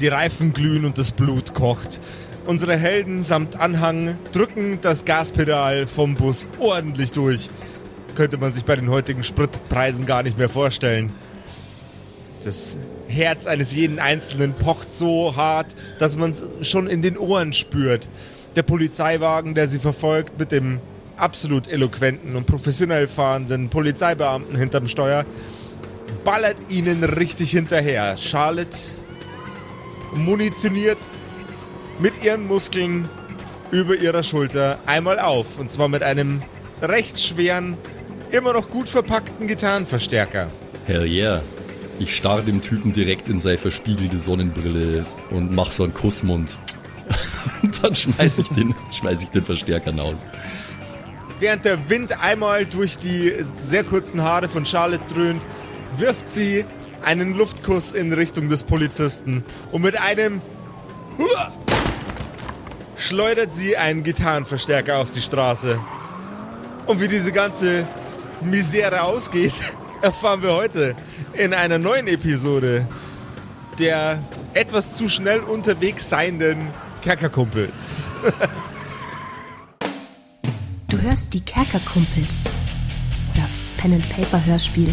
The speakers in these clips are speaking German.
Die Reifen glühen und das Blut kocht. Unsere Helden samt Anhang drücken das Gaspedal vom Bus ordentlich durch. Könnte man sich bei den heutigen Spritpreisen gar nicht mehr vorstellen. Das Herz eines jeden Einzelnen pocht so hart, dass man es schon in den Ohren spürt. Der Polizeiwagen, der sie verfolgt, mit dem absolut eloquenten und professionell fahrenden Polizeibeamten hinterm Steuer, ballert ihnen richtig hinterher. Charlotte munitioniert mit ihren Muskeln über ihrer Schulter einmal auf. Und zwar mit einem recht schweren, immer noch gut verpackten Gitarrenverstärker. Hell yeah. Ich starre dem Typen direkt in seine verspiegelte Sonnenbrille und mach so einen Kussmund. und dann schmeiß ich den, schmeiß ich den Verstärker aus. Während der Wind einmal durch die sehr kurzen Haare von Charlotte dröhnt, wirft sie einen Luftkuss in Richtung des Polizisten und mit einem Hua schleudert sie einen Gitarrenverstärker auf die Straße. Und wie diese ganze Misere ausgeht, erfahren wir heute in einer neuen Episode der etwas zu schnell unterwegs seienden Kerkerkumpels. Du hörst die Kerkerkumpels. Das Pen-and-Paper-Hörspiel.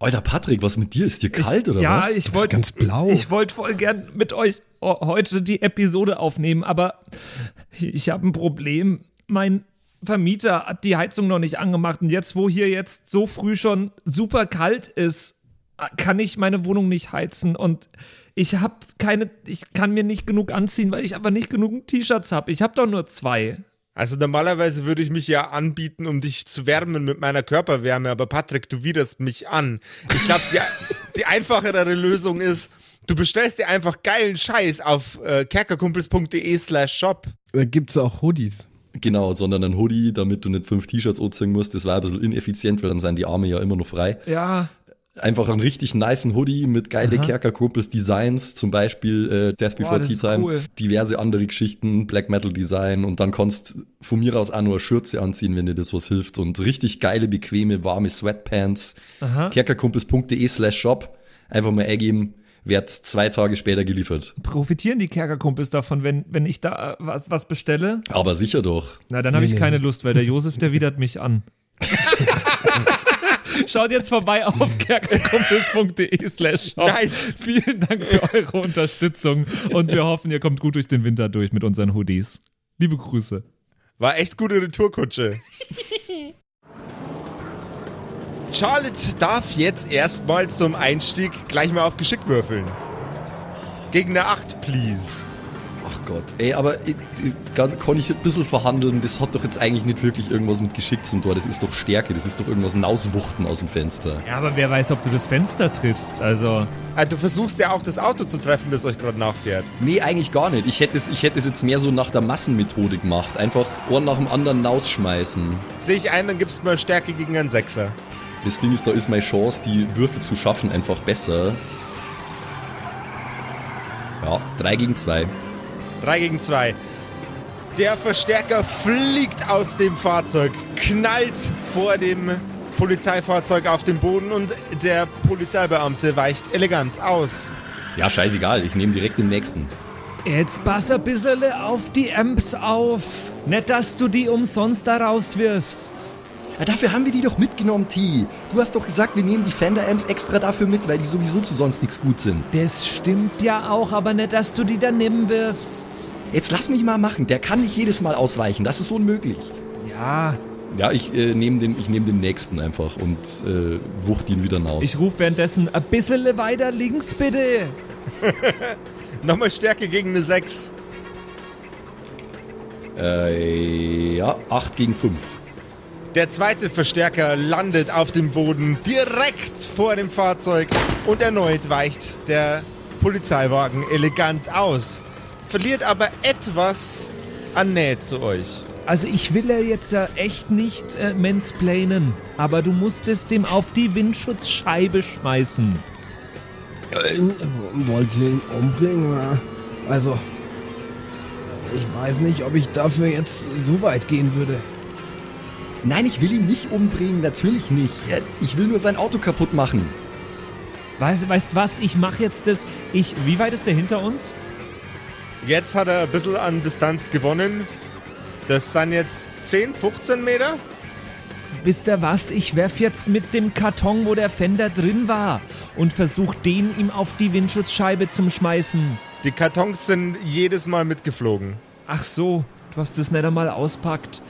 Alter Patrick, was mit dir? Ist dir kalt oder ja, was? ich bist wollte ganz blau. Ich wollte voll gern mit euch heute die Episode aufnehmen, aber ich, ich habe ein Problem. Mein Vermieter hat die Heizung noch nicht angemacht und jetzt, wo hier jetzt so früh schon super kalt ist, kann ich meine Wohnung nicht heizen und ich habe keine, ich kann mir nicht genug anziehen, weil ich aber nicht genug T-Shirts habe. Ich habe doch nur zwei. Also normalerweise würde ich mich ja anbieten, um dich zu wärmen mit meiner Körperwärme, aber Patrick, du widerst mich an. Ich glaube, die, die einfachere Lösung ist, du bestellst dir einfach geilen Scheiß auf äh, kerkerkumpels.de slash shop. Da gibt es auch Hoodies. Genau, sondern ein Hoodie, damit du nicht fünf T-Shirts anziehen musst. Das war ein bisschen ineffizient, weil dann sind die Arme ja immer noch frei. Ja, Einfach einen richtig niceen Hoodie mit geile. Kerkerkumpels Designs, zum Beispiel äh, Death Before Tea Time, cool. diverse andere Geschichten, Black Metal Design und dann kannst von mir aus auch nur eine Schürze anziehen, wenn dir das was hilft und richtig geile, bequeme, warme Sweatpants. Aha. Kerkerkumpels.de slash shop. Einfach mal eingeben, wird zwei Tage später geliefert. profitieren die Kerkerkumpels davon, wenn, wenn ich da äh, was, was bestelle? Aber sicher doch. Na, dann habe ich nee. keine Lust, weil der Josef, der widert mich an. Schaut jetzt vorbei auf kerkerkumpels.de slash. Nice. Vielen Dank für eure Unterstützung und wir hoffen, ihr kommt gut durch den Winter durch mit unseren Hoodies. Liebe Grüße. War echt gute Retourkutsche. Charlotte darf jetzt erstmal zum Einstieg gleich mal auf Geschick würfeln. Gegen eine 8, please. Ach Gott. Ey, aber ich, kann ich ein bisschen verhandeln? Das hat doch jetzt eigentlich nicht wirklich irgendwas mit Geschick zum Tor. Das ist doch Stärke. Das ist doch irgendwas Nauswuchten aus dem Fenster. Ja, aber wer weiß, ob du das Fenster triffst. Also, Ah, du versuchst ja auch das Auto zu treffen, das euch gerade nachfährt. Nee, eigentlich gar nicht. Ich hätte es, ich hätte es jetzt mehr so nach der Massenmethode gemacht. Einfach Ohren nach dem anderen rausschmeißen. Sehe ich ein, dann gibst du mal Stärke gegen einen Sechser. Das Ding ist, da ist meine Chance, die Würfel zu schaffen, einfach besser. Ja, 3 gegen 2. 3 gegen 2. Der Verstärker fliegt aus dem Fahrzeug, knallt vor dem Polizeifahrzeug auf den Boden und der Polizeibeamte weicht elegant aus. Ja, scheißegal, ich nehme direkt den nächsten. jetzt pass ein bisschen auf die Amps auf. Nicht, dass du die umsonst da rauswirfst. Ja, dafür haben wir die doch mitgenommen, T. Du hast doch gesagt, wir nehmen die Fender Amps extra dafür mit, weil die sowieso zu sonst nichts gut sind. Das stimmt ja auch, aber nicht, dass du die daneben wirfst. Jetzt lass mich mal machen, der kann nicht jedes Mal ausweichen, das ist unmöglich. Ja, Ja, ich äh, nehme den, ich nehm den nächsten einfach und äh, wucht ihn wieder raus. ich rufe währenddessen ein bisschen weiter links, bitte. Nochmal Stärke gegen eine 6. äh, ja, 8 gegen 5. Der zweite Verstärker landet auf dem Boden direkt vor dem Fahrzeug und erneut weicht der Polizeiwagen elegant aus. verliert aber etwas an Nähe zu euch. Also ich will ja jetzt ja echt nicht äh, mansplainen, aber du musstest dem auf die Windschutzscheibe schmeißen. Wollt ihr ihn umbringen oder? Also, ich weiß nicht, ob ich dafür jetzt so weit gehen würde. Nein, ich will ihn nicht umbringen, natürlich nicht. Ich will nur sein Auto kaputt machen. Weißt, weißt was, ich mache jetzt das. Ich, wie weit ist der hinter uns? Jetzt hat er ein bisschen an Distanz gewonnen. Das sind jetzt 10, 15 Meter. Wisst ihr was? Ich werf jetzt mit dem Karton, wo der Fender drin war, und versuch den ihm auf die Windschutzscheibe zum Schmeißen. Die Kartons sind jedes Mal mitgeflogen. Ach so, du hast das nicht einmal auspackt.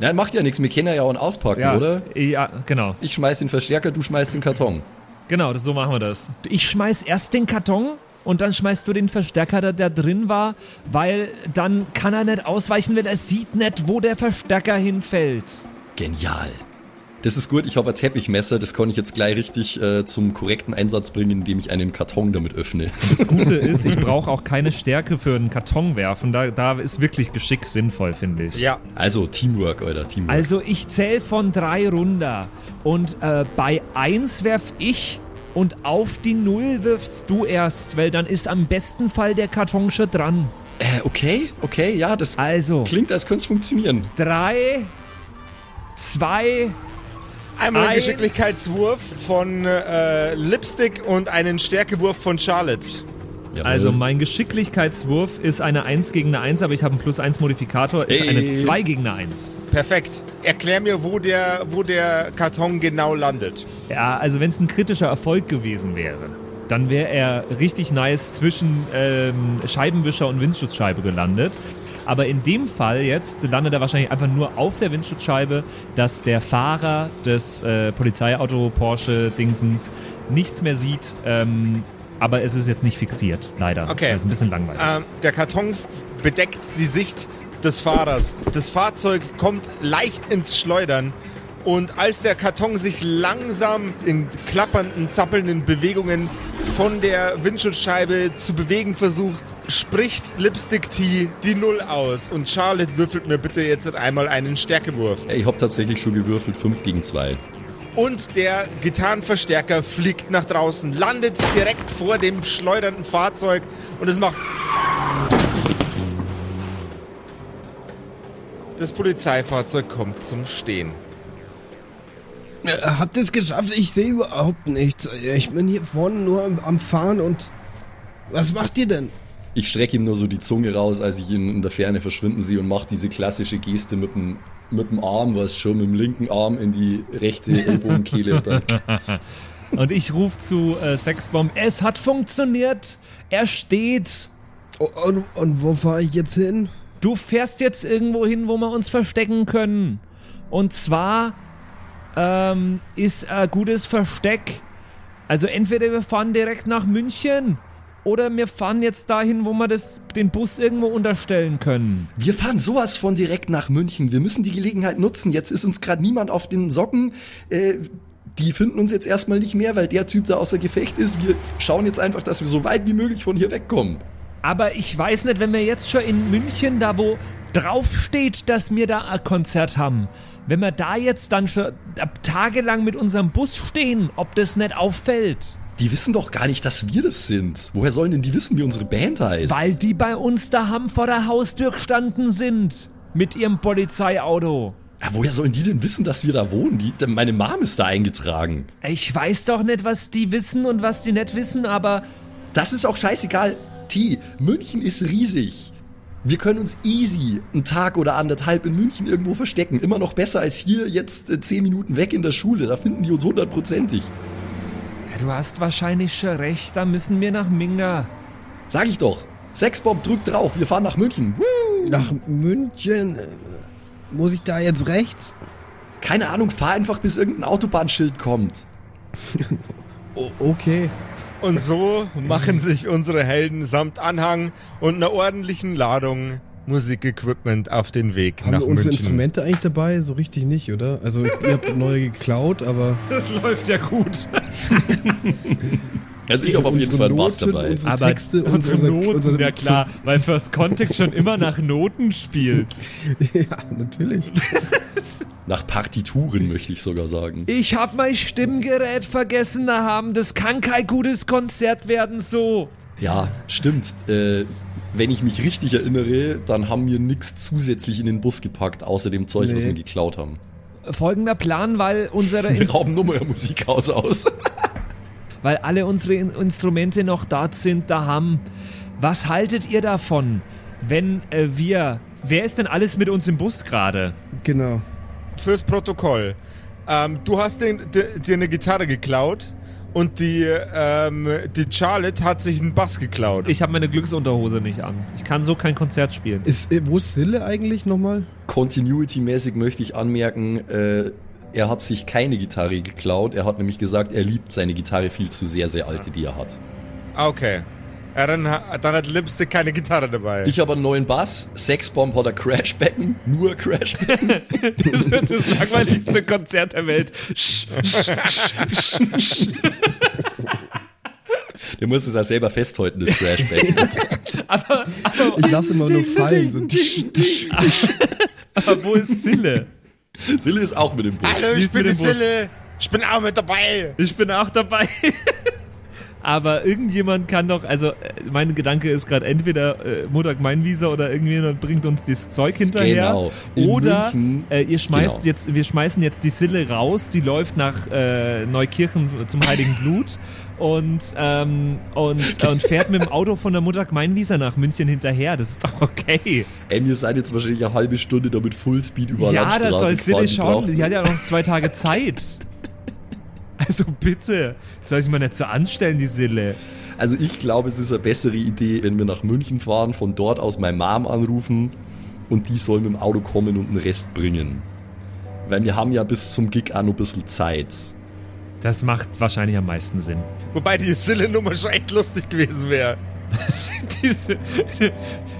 Ja, macht ja nichts, wir können ja auch auspacken, Ja, oder? ja, genau. Ich schmeiß den Verstärker, du schmeißt den Karton. Genau, das, so machen wir das. Ich schmeiß erst den Karton und dann schmeißt du den Verstärker, der da drin war, weil dann kann er nicht ausweichen, weil er sieht nicht, wo der Verstärker hinfällt. Genial. Das ist gut, ich habe ein Teppichmesser, das kann ich jetzt gleich richtig äh, zum korrekten Einsatz bringen, indem ich einen Karton damit öffne. Das Gute ist, ich brauche auch keine Stärke für einen Karton werfen. Da, da ist wirklich Geschick sinnvoll, finde ich. Ja, Also Teamwork, Alter, Teamwork. Also ich zähle von drei runter und äh, bei eins werf ich und auf die Null wirfst du erst, weil dann ist am besten Fall der Karton schon dran. äh, okay, okay, ja, das Also klingt, als könnte es funktionieren. drei, zwei, einmal einen Eins. Geschicklichkeitswurf von äh, Lipstick und einen Stärkewurf von Charlotte. Jawohl. Also mein Geschicklichkeitswurf ist eine 1 gegen eine 1, aber ich habe einen plus 1 Modifikator, ist Ey. eine 2 gegen eine 1. Perfekt. Erklär mir, wo der, wo der Karton genau landet. Ja, also wenn es ein kritischer Erfolg gewesen wäre, dann wäre er richtig nice zwischen ähm, Scheibenwischer und Windschutzscheibe gelandet. Aber in dem Fall jetzt landet er wahrscheinlich einfach nur auf der Windschutzscheibe, dass der Fahrer des äh, Polizeiauto Porsche Dingsens nichts mehr sieht. Ähm, aber es ist jetzt nicht fixiert, leider. Okay. Das ist ein bisschen langweilig. Ähm, der Karton bedeckt die Sicht des Fahrers. Das Fahrzeug kommt leicht ins Schleudern. Und als der Karton sich langsam in klappernden, zappelnden Bewegungen von der Windschutzscheibe zu bewegen versucht, spricht Lipstick T die Null aus. Und Charlotte würfelt mir bitte jetzt einmal einen Stärkewurf. Ich habe tatsächlich schon gewürfelt, 5 gegen 2. Und der Gitarrenverstärker fliegt nach draußen, landet direkt vor dem schleudernden Fahrzeug und es macht. Das Polizeifahrzeug kommt zum Stehen. Äh, Habt ihr es geschafft? Ich sehe überhaupt nichts. Ich bin hier vorne nur am, am Fahren und... Was macht ihr denn? Ich strecke ihm nur so die Zunge raus, als ich ihn in der Ferne verschwinden sehe und mache diese klassische Geste mit dem, mit dem Arm, was schon, mit dem linken Arm in die rechte Ellbogenkehle. Und dann, Und ich rufe zu äh, Sexbomb, es hat funktioniert. Er steht. Oh, Und, und wo fahre ich jetzt hin? Du fährst jetzt irgendwo hin, wo wir uns verstecken können. Und zwar ähm, ist ein gutes Versteck. Also entweder wir fahren direkt nach München oder wir fahren jetzt dahin, wo wir das, den Bus irgendwo unterstellen können. wir fahren sowas von direkt nach München. Wir müssen die Gelegenheit nutzen. Jetzt ist uns gerade niemand auf den Socken. Äh, die finden uns jetzt erstmal nicht mehr, weil der Typ da außer Gefecht ist. Wir schauen jetzt einfach, dass wir so weit wie möglich von hier wegkommen. Aber ich weiß nicht, wenn wir jetzt schon in München, da wo draufsteht, dass wir da ein Konzert haben, wenn wir da jetzt dann schon tagelang mit unserem Bus stehen, ob das nicht auffällt. Die wissen doch gar nicht, dass wir das sind. Woher sollen denn die wissen, wie unsere Band heißt? Weil die bei uns daheim vor der Haustür gestanden sind. Mit ihrem Polizeiauto. Ja, woher sollen die denn wissen, dass wir da wohnen? Die, meine Mom ist da eingetragen. Ich weiß doch nicht, was die wissen und was die nicht wissen, aber Das ist auch scheißegal. T, München ist riesig. Wir können uns easy einen Tag oder anderthalb in München irgendwo verstecken. Immer noch besser als hier jetzt äh, zehn Minuten weg in der Schule. Da finden die uns hundertprozentig. ja, du hast wahrscheinlich schon recht, da müssen wir nach Minga. Sag ich doch. Sexbomb drückt drauf. Wir fahren nach München. Woo! Nach München? Muss ich da jetzt rechts? Keine Ahnung, fahr einfach, bis irgendein Autobahnschild kommt. Okay. Und so machen sich unsere Helden samt Anhang und einer ordentlichen Ladung Musikequipment auf den Weg Haben nach wir unsere München. Instrumente eigentlich dabei? So richtig nicht, oder? Also ihr habt neue geklaut, aber Das läuft ja gut. Also ich habe auf jeden Fall Noten, dabei. Unsere Aber Texte und unsere unser- Noten, unsere- ja klar, weil First Context schon immer nach Noten spielt. ja, natürlich. Nach Partituren möchte ich sogar sagen. Ich hab mein Stimmgerät vergessen haben. Das kann kein gutes Konzert werden so. Ja, stimmt. Äh, wenn ich mich richtig erinnere, dann haben wir nichts zusätzlich in den Bus gepackt, außer dem Zeug, was Nee. wir geklaut haben. Folgender Plan, weil unsere Wir rauben nur mal Musikhaus aus. Weil alle unsere In Instrumente noch dort sind, da haben. Was haltet ihr davon, wenn äh, wir. Wer ist denn alles mit uns im Bus gerade? Genau. Fürs Protokoll. Ähm, du hast dir eine Gitarre geklaut und die, ähm, die Charlotte hat sich einen Bass geklaut. Ich habe meine Glücksunterhose nicht an. Ich kann so kein Konzert spielen. Ist, äh, wo ist Sille eigentlich nochmal? Continuity-mäßig möchte ich anmerken, äh, er hat sich keine Gitarre geklaut. Er hat nämlich gesagt, er liebt seine Gitarre viel zu sehr, sehr alte, die er hat. Ah, Okay. Ja, dann, dann hat Lipstick keine Gitarre dabei. Ich habe einen neuen Bass. Sexbomb hat ein Crashbecken. Nur Crashbecken. Das wird das langweiligste Konzert der Welt. Sch, sch, sch, sch. Der muss es auch selber festhalten, das Crashbecken. Aber, aber, Ich lasse immer nur fallen. So aber wo ist Sille? Sille ist auch mit dem Bus. Hallo, ich bin die? Sille. Ich bin auch mit dabei. Ich bin auch dabei. Aber irgendjemand kann doch, also äh, mein Gedanke ist gerade entweder äh, Mutter Gemeinwieser oder irgendjemand bringt uns das Zeug hinterher. Genau. In Oder München- äh, ihr schmeißt genau. jetzt, wir schmeißen jetzt die Sille raus, die läuft nach äh, Neukirchen zum Heiligen Blut und, ähm, und, und fährt mit dem Auto von der Mutter Gemeinwieser nach München hinterher. Das ist doch okay. Ey, wir sind jetzt wahrscheinlich eine halbe Stunde da mit Fullspeed über ja, Landstraße das soll. Die schauen. Die hat ja noch zwei Tage Zeit. Also bitte, soll ich mal nicht so anstellen, die Sille. Also ich glaube, es ist eine bessere Idee, wenn wir nach München fahren, von dort aus meine Mom anrufen und die soll mit dem Auto kommen und den Rest bringen. Weil wir haben ja bis zum Gig auch noch ein bisschen Zeit. Das macht wahrscheinlich am meisten Sinn. Wobei die Sille-Nummer schon echt lustig gewesen wäre. Diese,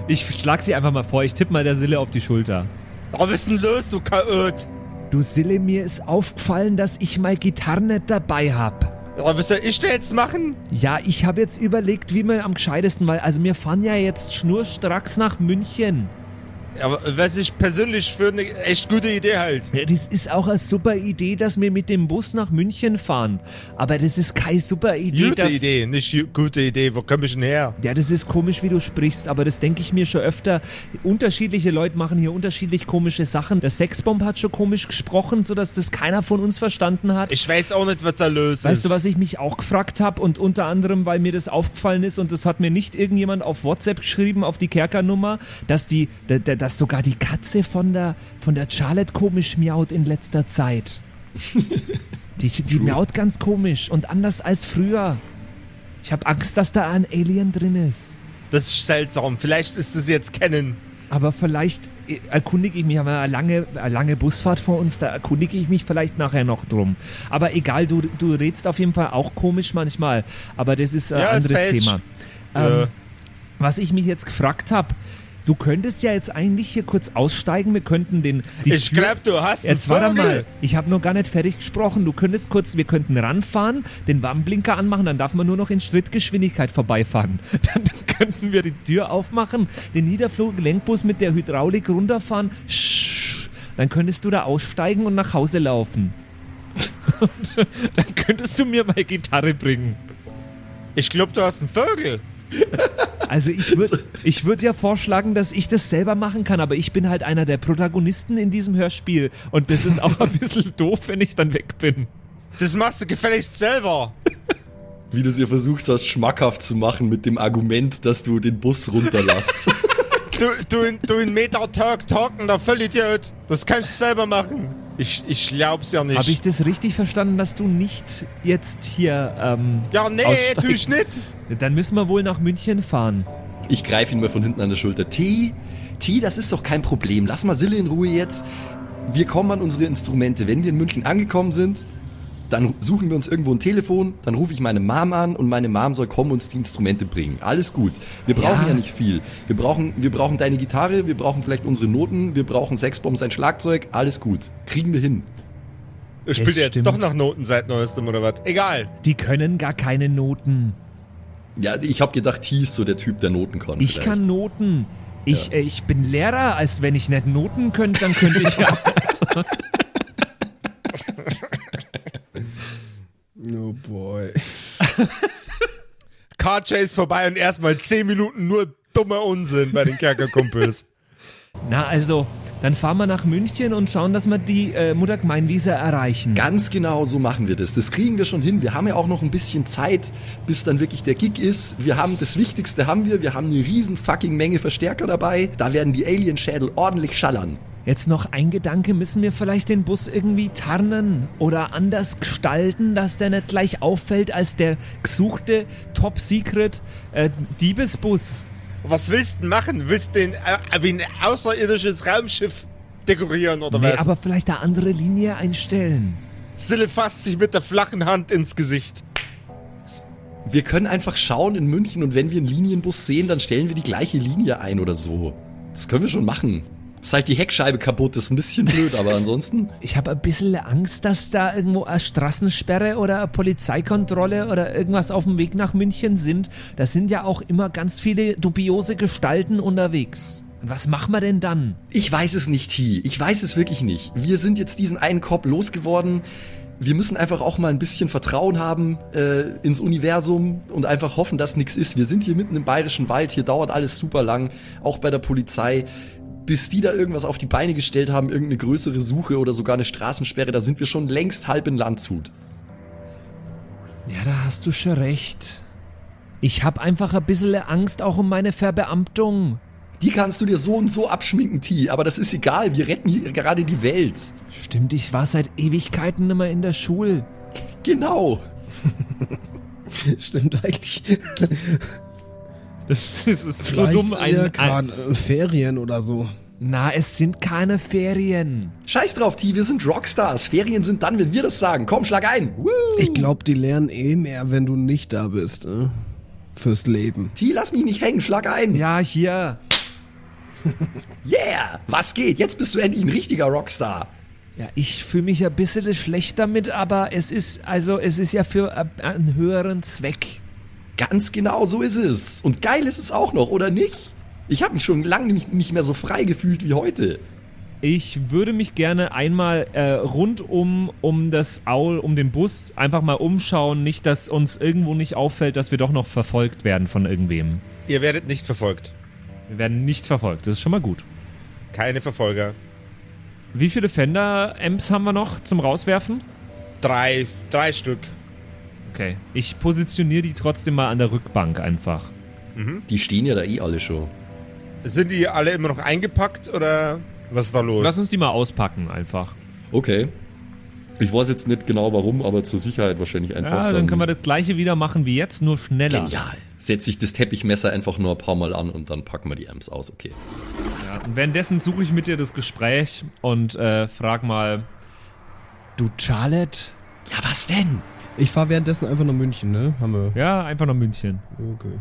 ich schlag sie einfach mal vor, ich tippe mal der Sille auf die Schulter. Aber was ist denn los, du Chaot? Du Sille, mir ist aufgefallen, dass ich meine Gitarre nicht dabei hab. Aber was soll ich denn jetzt machen? Ja, ich habe jetzt überlegt, wie wir am gescheitesten, weil also wir fahren ja jetzt schnurstracks nach München. Aber was ich persönlich für eine echt gute Idee halt. Ja, das ist auch eine super Idee, dass wir mit dem Bus nach München fahren. Aber das ist keine super Idee, Gute Idee, nicht gute Idee. Wo komm ich denn her? Ja, das ist komisch, wie du sprichst, aber das denke ich mir schon öfter. Unterschiedliche Leute machen hier unterschiedlich komische Sachen. Der Sexbomb hat schon komisch gesprochen, sodass das keiner von uns verstanden hat. Ich weiß auch nicht, was da los Weißt ist. du, was ich mich auch gefragt habe und unter anderem, weil mir das aufgefallen ist und das hat mir nicht irgendjemand auf WhatsApp geschrieben, auf die Kerkernummer, dass die, da- da- dass sogar die Katze von der, von der Charlotte komisch miaut in letzter Zeit. Die, die miaut ganz komisch und anders als früher. Ich habe Angst, dass da ein Alien drin ist. Das ist seltsam. Vielleicht ist es jetzt kennen. Aber vielleicht äh, erkundige ich mich, haben wir eine lange, eine lange Busfahrt vor uns, da erkundige ich mich vielleicht nachher noch drum. Aber egal, du, du redst auf jeden Fall auch komisch manchmal. Aber das ist ein Ja, anderes. Thema. Äh. Ähm, was ich mich jetzt gefragt habe, du könntest ja jetzt eigentlich hier kurz aussteigen, wir könnten den... Ich Tür- glaub, du hast Jetzt warte mal, ich habe noch gar nicht fertig gesprochen. Du könntest kurz, wir könnten ranfahren, den Warnblinker anmachen, dann darf man nur noch in Schrittgeschwindigkeit vorbeifahren. Dann, könnten wir die Tür aufmachen, den Niederflug-Gelenkbus mit der Hydraulik runterfahren. Sch- Dann könntest du da aussteigen und nach Hause laufen. Und dann könntest du mir meine Gitarre bringen. Ich glaub, du hast einen Vogel. Also ich würde ich würd ja vorschlagen, dass ich das selber machen kann, aber ich bin halt einer der Protagonisten in diesem Hörspiel und das ist auch ein bisschen doof, wenn ich dann weg bin. Das machst du gefälligst selber. Wie du es ihr versucht hast, schmackhaft zu machen mit dem Argument, dass du den Bus runterlässt. Du, du, in, du in Meter Talk talkender Vollidiot. Das kannst du selber machen. Ich, ich glaub's ja nicht. Habe ich das richtig verstanden, dass du nicht jetzt hier ähm, ja, nee, aussteigst? tu ich nicht. Dann müssen wir wohl nach München fahren. Ich greife ihn mal von hinten an der Schulter. T, T, das ist doch kein Problem. Lass mal Sille in Ruhe jetzt. Wir kommen an unsere Instrumente. Wenn wir in München angekommen sind, dann suchen wir uns irgendwo ein Telefon, dann rufe ich meine Mom an und meine Mom soll kommen und uns die Instrumente bringen. Alles gut. Wir brauchen ja, Ja. nicht viel. Wir brauchen, wir brauchen deine Gitarre, wir brauchen vielleicht unsere Noten, wir brauchen Sexbomb, sein Schlagzeug. Alles gut. Kriegen wir hin. Spielt er jetzt stimmt. doch nach Noten seit neuestem oder was? Egal. Die können gar keine Noten. Ja, ich habe gedacht, T ist so der Typ, der Noten kann. Ich vielleicht. kann Noten. Ich, äh, ich bin Lehrer, als wenn ich nicht Noten könnte, dann könnte ich ja. Oh boy. Car Chase vorbei und erstmal 10 Minuten nur dummer Unsinn bei den Kerkerkumpels. Na, also, dann fahren wir nach München und schauen, dass wir die äh, Muttergemeinwiese erreichen. Ganz genau so machen wir das. Das kriegen wir schon hin. Wir haben ja auch noch ein bisschen Zeit, bis dann wirklich der Gig ist. Wir haben das Wichtigste haben wir. Wir haben eine riesen fucking Menge Verstärker dabei. Da werden die Alien-Schädel ordentlich schallern. Jetzt noch ein Gedanke, müssen wir vielleicht den Bus irgendwie tarnen oder anders gestalten, dass der nicht gleich auffällt als der gesuchte Top-Secret äh, Diebesbus. Was willst du denn machen? Willst du den äh, wie ein außerirdisches Raumschiff dekorieren oder Nee, was? aber vielleicht eine andere Linie einstellen. Sille fasst sich mit der flachen Hand ins Gesicht. Wir können einfach schauen in München und wenn wir einen Linienbus sehen, dann stellen wir die gleiche Linie ein oder so. Das können wir schon machen. Ist halt die Heckscheibe kaputt, ist ein bisschen blöd, aber ansonsten. Ich habe ein bisschen Angst, dass da irgendwo eine Straßensperre oder eine Polizeikontrolle oder irgendwas auf dem Weg nach München sind. Da sind ja auch immer ganz viele dubiose Gestalten unterwegs. Was machen wir denn dann? Ich weiß es nicht, T. Ich weiß es wirklich nicht. Wir sind jetzt diesen einen Cop losgeworden. Wir müssen einfach auch mal ein bisschen Vertrauen haben äh, ins Universum und einfach hoffen, dass nichts ist. Wir sind hier mitten im bayerischen Wald. Hier dauert alles super lang, auch bei der Polizei. Bis die da irgendwas auf die Beine gestellt haben, irgendeine größere Suche oder sogar eine Straßensperre, da sind wir schon längst halb in Landshut. Ja, da hast du schon recht. Ich habe einfach ein bisschen Angst auch um meine Verbeamtung. Die kannst du dir so und so abschminken, T. Aber das ist egal. Wir retten hier gerade die Welt. Stimmt, ich war seit Ewigkeiten immer in der Schule. Genau. Stimmt eigentlich. Das, das ist so Vielleicht dumm. sind Ein, ja ein, gerade äh, Ferien oder so. na, es sind keine Ferien. Scheiß drauf, T. Wir sind Rockstars. Ferien sind dann, wenn wir das sagen. Komm, schlag ein. Woo. Ich glaube, die lernen eh mehr, wenn du nicht da bist. Ne? Fürs Leben. T, lass mich nicht hängen. Schlag ein. Ja, hier. Yeah! Was geht? Jetzt bist du endlich ein richtiger Rockstar. Ja, ich fühle mich ein bisschen schlecht damit, aber es ist, also, es ist ja für äh, einen höheren Zweck. Ganz genau so ist es. Und geil ist es auch noch, oder nicht? Ich habe mich schon lange nicht, mehr so frei gefühlt wie heute. Ich würde mich gerne einmal äh, rundum um das Aul, um den Bus einfach mal umschauen, nicht, dass uns irgendwo nicht auffällt, dass wir doch noch verfolgt werden von irgendwem. Ihr werdet nicht verfolgt. Wir werden nicht verfolgt, das ist schon mal gut. Keine Verfolger. Wie viele Fender-Amps haben wir noch zum Rauswerfen? Drei, drei Stück. Okay. Ich positioniere die trotzdem mal an der Rückbank einfach. Die stehen ja da eh alle schon. Sind die alle immer noch eingepackt oder was ist da los? Lass uns die mal auspacken einfach. Okay. Ich weiß jetzt nicht genau warum, aber zur Sicherheit wahrscheinlich einfach. Ja, dann können wir das gleiche wieder machen wie jetzt, nur schneller. Genial. Setze ich das Teppichmesser einfach nur ein paar Mal an und dann packen wir die Amps aus, okay. Ja, und währenddessen suche ich mit dir das Gespräch und äh, frag mal, du Charlotte? Ja, was denn? Ich fahre währenddessen einfach nach München, ne? Haben wir. Ja, einfach nach München. Okay.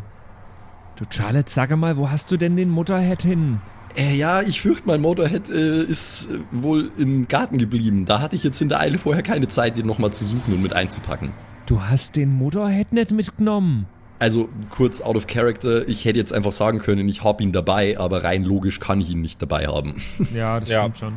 Du Charlotte, sag mal, wo hast du denn den Mutterhead hin? Äh, ja, ich fürchte, mein Motorhead äh, ist äh, wohl im Garten geblieben. Da hatte ich jetzt in der Eile vorher keine Zeit, den nochmal zu suchen und mit einzupacken. Du hast den Motorhead nicht mitgenommen. Also kurz out of character, ich hätte jetzt einfach sagen können, ich hab ihn dabei, aber rein logisch kann ich ihn nicht dabei haben. Ja, das Ja. stimmt schon.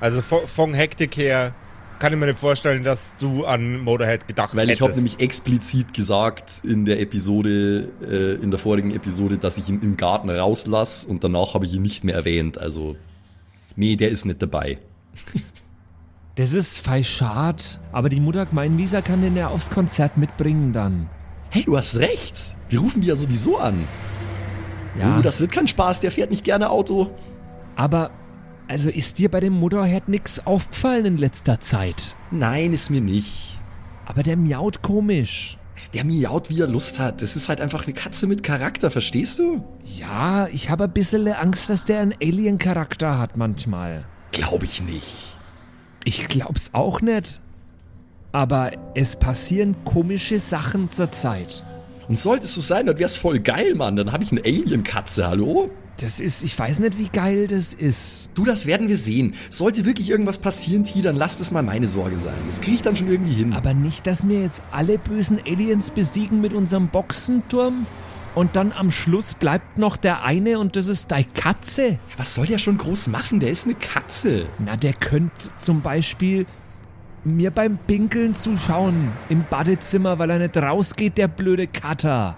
Also von, von Hektik her kann ich mir nicht vorstellen, dass du an Motorhead gedacht Weil ich hättest. habe nämlich explizit gesagt in der Episode, äh, in der vorigen Episode, dass ich ihn im Garten rauslass und danach habe ich ihn nicht mehr erwähnt. Also, nee, der ist nicht dabei. Das ist fei schad, aber die Mutter gemein, Lisa kann den ja aufs Konzert mitbringen dann. Hey, du hast recht. Wir rufen die ja sowieso an. Ja, Oh, das wird kein Spaß, der fährt nicht gerne Auto. aber also ist dir bei dem Motorhead nix aufgefallen in letzter Zeit? Nein, ist mir nicht. Aber der miaut komisch. Der miaut, wie er Lust hat. Das ist halt einfach eine Katze mit Charakter, verstehst du? Ja, ich habe ein bisschen Angst, dass der einen Alien-Charakter hat manchmal. Glaube ich nicht. Ich glaub's auch nicht. Aber es passieren komische Sachen zur Zeit. Und sollte es so sein, dann wär's voll geil, Mann. Dann habe ich eine Alien-Katze, hallo? Das ist, ich weiß nicht, wie geil das ist. Du, das werden wir sehen. Sollte wirklich irgendwas passieren, T, dann lass das mal meine Sorge sein. Das kriege ich dann schon irgendwie hin. Aber nicht, dass wir jetzt alle bösen Aliens besiegen mit unserem Boxenturm und dann am Schluss bleibt noch der eine und das ist deine Katze. Was soll der schon groß machen? Der ist eine Katze. Na, der könnte zum Beispiel mir beim Pinkeln zuschauen im Badezimmer, weil er nicht rausgeht, der blöde Kater.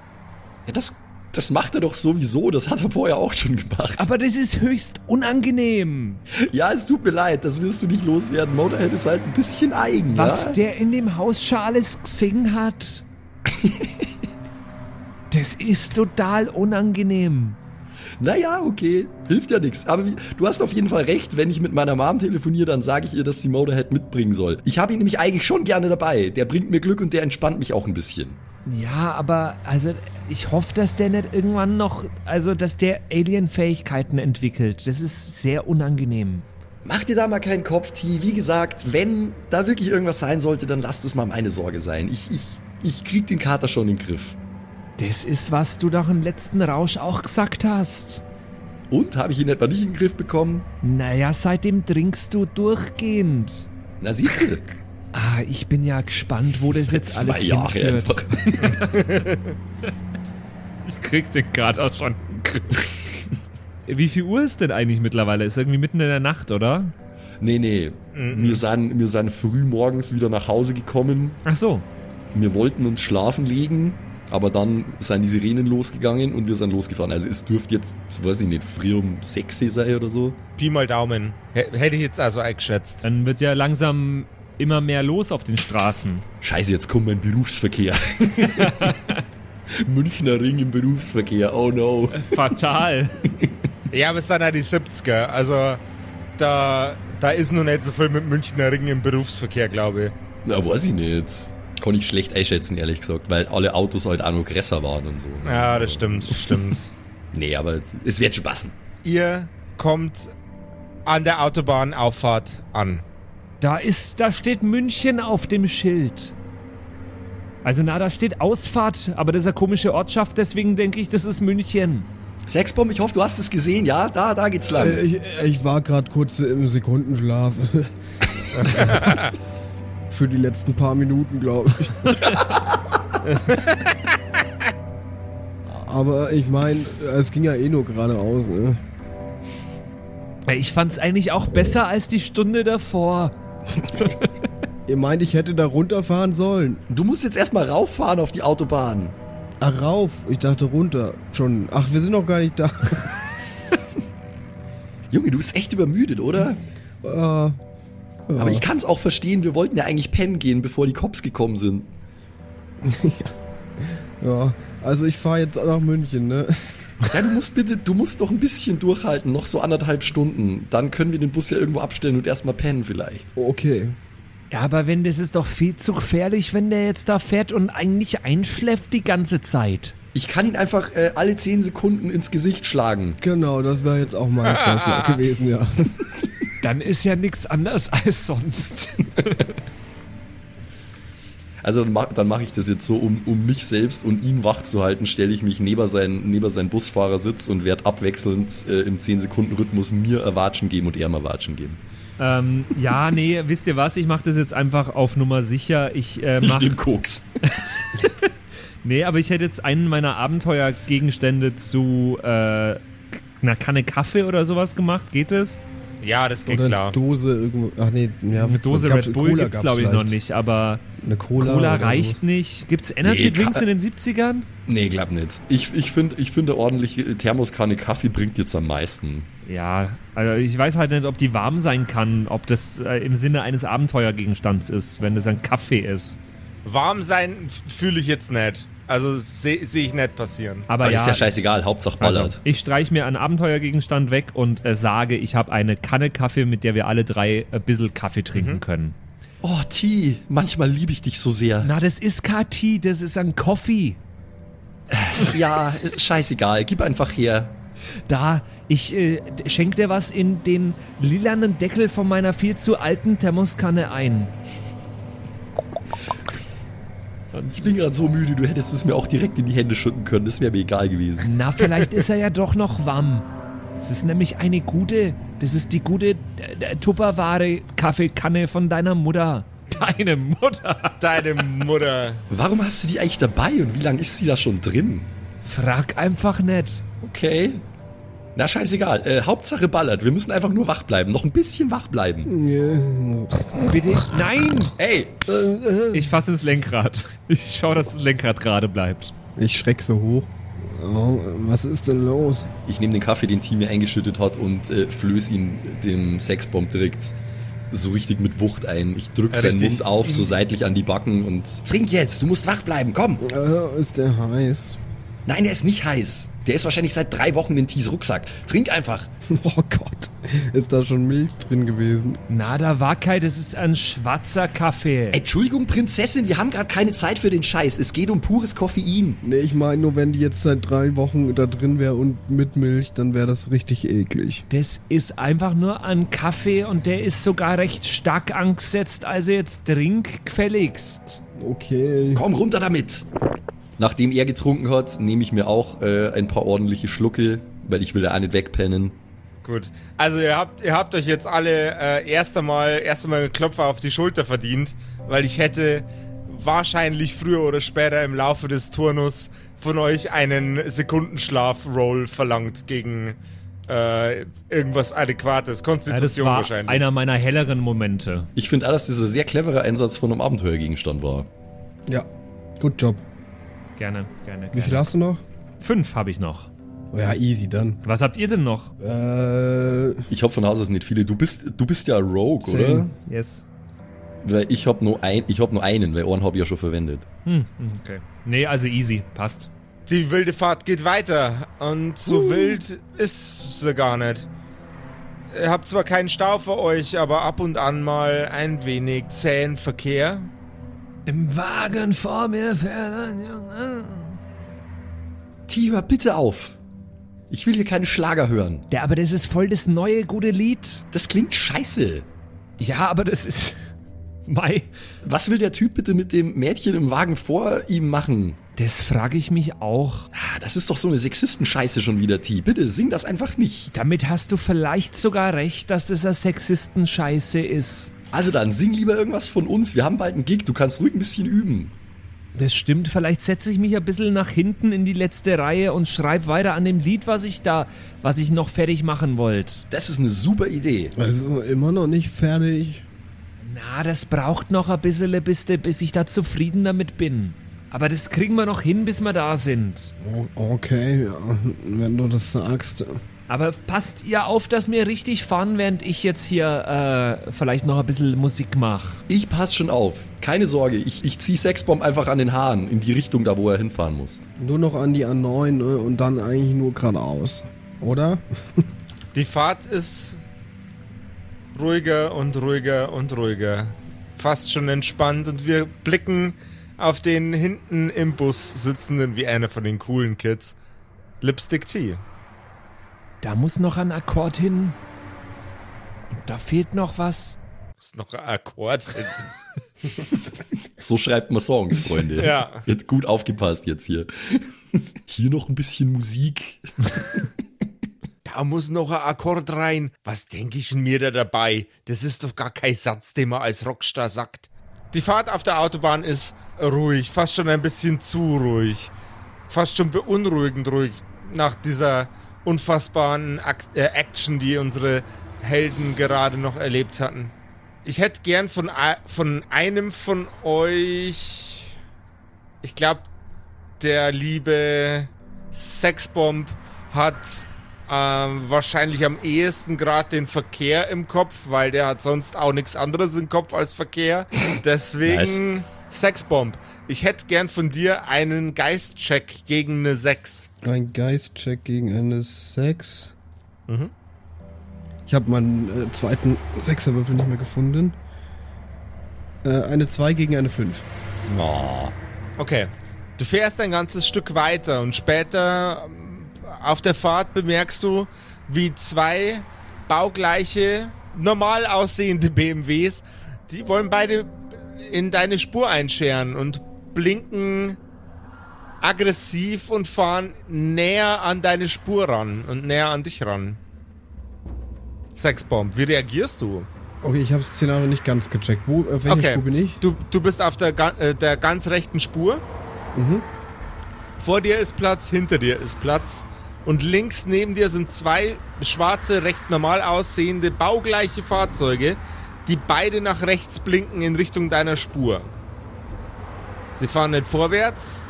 Ja, das, das macht er doch sowieso. Das hat er vorher auch schon gemacht. Aber das ist höchst unangenehm. ja, es tut mir leid. Das wirst du nicht loswerden. Motorhead ist halt ein bisschen eigen, Was ja? der in dem Haus Charles gesehen hat. das ist total unangenehm. Naja, okay. Hilft ja nichts. Aber wie, du hast auf jeden Fall recht. Wenn ich mit meiner Mom telefoniere, dann sage ich ihr, dass sie Motorhead mitbringen soll. Ich habe ihn nämlich eigentlich schon gerne dabei. Der bringt mir Glück und der entspannt mich auch ein bisschen. Ja, aber also ich hoffe, dass der nicht irgendwann noch, also dass der Alien-Fähigkeiten entwickelt. Das ist sehr unangenehm. Mach dir da mal keinen Kopf, T. Wie gesagt, wenn da wirklich irgendwas sein sollte, dann lass das mal meine Sorge sein. Ich, ich, ich krieg den Kater schon in den Griff. Das ist, was du doch im letzten Rausch auch gesagt hast. Und, habe ich ihn etwa nicht in den Griff bekommen? Naja, seitdem trinkst du durchgehend. Na siehst du. Ah, ich bin ja gespannt, wo das Seit jetzt zwei alles Jahre hinführt. einfach. Ich krieg den gerade auch schon. Wie viel Uhr ist denn eigentlich mittlerweile? Ist irgendwie mitten in der Nacht, oder? Nee, nee. Wir, sind, wir sind früh morgens wieder nach Hause gekommen. Ach so. Wir wollten uns schlafen legen, aber dann sind die Sirenen losgegangen und wir sind losgefahren. Also es dürfte jetzt, weiß ich nicht, früh um 6 Uhr sein oder so. Pi mal Daumen. H hätte ich jetzt also eingeschätzt. Dann wird ja langsam immer mehr los auf den Straßen. Scheiße, jetzt kommt mein Berufsverkehr. Münchner Ring im Berufsverkehr, oh no. Fatal. Ja, aber es sind ja die 70er. Also da, da ist noch nicht so viel mit Münchner Ring im Berufsverkehr, glaube ich. Na, weiß ich nicht. Kann ich schlecht einschätzen, ehrlich gesagt, weil alle Autos halt auch noch größer waren und so. Ja, das stimmt, stimmt. Nee, aber es- es wird schon passen. Ihr kommt an der Autobahnauffahrt an. Da ist, da steht München auf dem Schild. Also na, da steht Ausfahrt, aber das ist eine komische Ortschaft, deswegen denke ich, das ist München. Sexbomb, ich hoffe, du hast es gesehen, ja? Da, da geht's lang. Äh, ich, ich war gerade kurz im Sekundenschlaf. Für die letzten paar Minuten, glaube ich. Aber ich meine, es ging ja eh nur geradeaus, ne? Ich fand's eigentlich auch besser als die Stunde davor. Ihr meint, ich hätte da runterfahren sollen? Du musst jetzt erstmal rauffahren auf die Autobahn. Ach, rauf. Ich dachte runter. Schon. Ach, wir sind noch gar nicht da. Junge, du bist echt übermüdet, oder? Äh, ja. Aber ich kann es auch verstehen, wir wollten ja eigentlich pennen gehen, bevor die Cops gekommen sind. Ja, also ich fahre jetzt nach München, ne? Ja, du musst bitte, du musst doch ein bisschen durchhalten, noch so anderthalb Stunden. Dann können wir den Bus ja irgendwo abstellen und erstmal pennen vielleicht. Okay. Ja, aber wenn das ist doch viel zu gefährlich, wenn der jetzt da fährt und eigentlich einschläft die ganze Zeit. Ich kann ihn einfach äh, alle 10 Sekunden ins Gesicht schlagen. Genau, das wäre jetzt auch mein Vorschlag gewesen, ja. Dann ist ja nichts anders als sonst. Also dann mach- mache ich das jetzt so, um, um mich selbst und ihn wach zu halten, stelle ich mich neben seinen, neben seinen Busfahrersitz und werde abwechselnd äh, im 10-Sekunden-Rhythmus mir Erwatschen geben und er mal Watschen geben. Ähm, ja, nee, wisst ihr was? Ich mache das jetzt einfach auf Nummer sicher. Ich äh, Ich mach, nehm Koks. Nee, aber ich hätte jetzt einen meiner Abenteuergegenstände zu äh, einer Kanne Kaffee oder sowas gemacht. Geht es? Ja, das geht Oder klar. eine Dose irgendwo. Ach nee, ja, Eine Dose Red Bull Cola gibt's gab's glaube ich noch nicht, aber Eine Cola. Cola, reicht nicht. Gibt's Energy Nee, Drinks in den 70ern? Nee, glaub nicht. Ich, ich finde, ich finde ordentliche Thermoskanne Kaffee bringt jetzt am meisten. Ja, also ich weiß halt nicht, ob die warm sein kann, ob das äh, im Sinne eines Abenteuergegenstands ist, wenn das ein Kaffee ist. Warm sein fühle ich jetzt nicht. Also sehe seh ich nicht passieren. Aber, Aber ja, ist ja scheißegal, Hauptsache ballert. also, ich streiche mir einen Abenteuergegenstand weg und äh, sage, ich habe eine Kanne Kaffee, mit der wir alle drei ein bisschen Kaffee trinken können. Oh, T, manchmal liebe ich dich so sehr. Na, das ist KT, das ist ein Coffee. Ja, äh, scheißegal, gib einfach her. Da, ich äh, schenke dir was in den lilanen Deckel von meiner viel zu alten Thermoskanne ein. Ich bin gerade so müde, du hättest es mir auch direkt in die Hände schütten können. Das wäre mir egal gewesen. Na, vielleicht ist er ja doch noch warm. Das ist nämlich eine gute, das ist die gute äh, Tupperware Kaffeekanne von deiner Mutter. Deine Mutter. Deine Mutter. Warum hast du die eigentlich dabei und wie lange ist sie da schon drin? Frag einfach nicht. Okay. Na, scheißegal. Äh, Hauptsache ballert. Wir müssen einfach nur wach bleiben. Noch ein bisschen wach bleiben. Bitte. Nein! Ey, Ich fasse ins Lenkrad. Ich schaue, dass das Lenkrad gerade bleibt. Ich schreck so hoch. Oh, was ist denn los? ich nehme den Kaffee, den Team mir eingeschüttet hat und äh, flöß ihn dem Sexbomb direkt so richtig mit Wucht ein. Ich drück Ja, seinen richtig. Mund auf, so seitlich an die Backen und... Trink jetzt, du musst wach bleiben, komm. Äh, ist der heiß? Nein, der ist nicht heiß. Der ist wahrscheinlich seit drei Wochen in Tees Rucksack. Trink einfach. Oh Gott. Ist da schon Milch drin gewesen? Na, da war kein, das ist ein schwarzer Kaffee. Entschuldigung, Prinzessin, wir haben gerade keine Zeit für den Scheiß. Es geht um pures Koffein. Nee, ich meine nur, wenn die jetzt seit drei Wochen da drin wäre und mit Milch, dann wäre das richtig eklig. Das ist einfach nur ein Kaffee und der ist sogar recht stark angesetzt. Also jetzt trink gefälligst. Okay. Komm, runter damit. Nachdem er getrunken hat, nehme ich mir auch äh, ein paar ordentliche Schlucke, weil ich will ja auch nicht wegpennen. Gut. Also ihr habt, ihr habt euch jetzt alle äh, erst einmal, erst einmal einen Klopfer auf die Schulter verdient, weil ich hätte wahrscheinlich früher oder später im Laufe des Turnus von euch einen Sekundenschlaf-Roll verlangt gegen äh, irgendwas Adäquates. Ja, das Konstitution war wahrscheinlich. einer meiner helleren Momente. Ich finde auch, dass dieser sehr clevere Einsatz von einem Abenteuergegenstand war. Ja. Gut Job. Gerne, gerne. Wie viel gerne. hast du noch? Fünf habe ich noch. Oh ja, easy dann. Was habt ihr denn noch? Äh, Ich habe von Haus aus nicht viele. Du bist, du bist ja Rogue, oder? Zehn. Yes. Weil ich habe nur, ein, ich hab nur einen, weil einen habe ich ja schon verwendet. Hm, hm, okay. Nee, also easy. Passt. Die wilde Fahrt geht weiter und so wild ist sie gar nicht. Ihr habt zwar keinen Stau für euch, aber ab und an mal ein wenig zähen Verkehr. Im Wagen vor mir fährt ein Junge. T, hör bitte auf. Ich will hier keine Schlager hören. Ja, aber das ist voll das neue gute Lied. Das klingt scheiße. Ja, aber das ist. Mai. Was will der Typ bitte mit dem Mädchen im Wagen vor ihm machen? Das frage ich mich auch. Ah, Das ist doch so eine Sexistenscheiße schon wieder, T. Bitte sing das einfach nicht. Damit hast du vielleicht sogar recht, dass das eine Sexisten-Scheiße ist. Also dann, sing lieber irgendwas von uns. Wir haben bald einen Gig. Du kannst ruhig ein bisschen üben. Das stimmt, vielleicht setze ich mich ein bisschen nach hinten in die letzte Reihe und schreibe weiter an dem Lied, was ich da, was ich noch fertig machen wollte. Das ist eine super Idee. also immer noch nicht fertig. Na, das braucht noch ein bisschen, bis, bis ich da zufrieden damit bin. Aber das kriegen wir noch hin, bis wir da sind. Oh, okay, ja, wenn du das sagst. Aber passt ihr auf, dass wir richtig fahren, während ich jetzt hier äh, vielleicht noch ein bisschen Musik mache. Ich pass schon auf. Keine Sorge. Ich, ich zieh Sexbomb einfach an den Haaren in die Richtung da, wo er hinfahren muss. Nur noch an die A9 ne, und dann eigentlich nur geradeaus. Oder? Die Fahrt ist ruhiger und ruhiger und ruhiger. Fast schon entspannt und wir blicken auf den hinten im Bus sitzenden wie einer von den coolen Kids. Lipstick T. Da muss noch ein Akkord hin. Und da fehlt noch was. Ist noch ein Akkord drin. So schreibt man Songs, Freunde. Ja. Habt gut aufgepasst jetzt hier. Hier noch ein bisschen Musik. Da muss noch ein Akkord rein. Was denke ich denn mir da dabei? Das ist doch gar kein Satz, den man als Rockstar sagt. Die Fahrt auf der Autobahn ist ruhig, fast schon ein bisschen zu ruhig. Fast schon beunruhigend ruhig nach dieser unfassbaren Ak äh, Action, die unsere Helden gerade noch erlebt hatten. Ich hätte gern von, von einem von euch, ich glaube, der liebe Sexbomb hat ähm, wahrscheinlich am ehesten gerade den Verkehr im Kopf, weil der hat sonst auch nichts anderes im Kopf als Verkehr. Deswegen Sexbomb. Ich hätte gern von dir einen Geistcheck gegen eine 6. Ein Geistcheck gegen eine 6. Mhm. Ich habe meinen äh, zweiten Sechserwürfel nicht mehr gefunden. Äh, eine 2 gegen eine 5. Oh. Okay. Du fährst ein ganzes Stück weiter und später ähm, auf der Fahrt bemerkst du, wie zwei baugleiche, normal aussehende BMWs, die wollen beide in deine Spur einscheren und blinken aggressiv und fahren näher an deine Spur ran und näher an dich ran. Sexbomb, wie reagierst du? Okay, ich habe das Szenario nicht ganz gecheckt. Wo, auf welcher Okay. Spur bin ich? Du, du bist auf der, äh, der ganz rechten Spur. Mhm. Vor dir ist Platz, hinter dir ist Platz. Und links neben dir sind zwei schwarze, recht normal aussehende, baugleiche Fahrzeuge, die beide nach rechts blinken in Richtung deiner Spur. Sie fahren nicht vorwärts.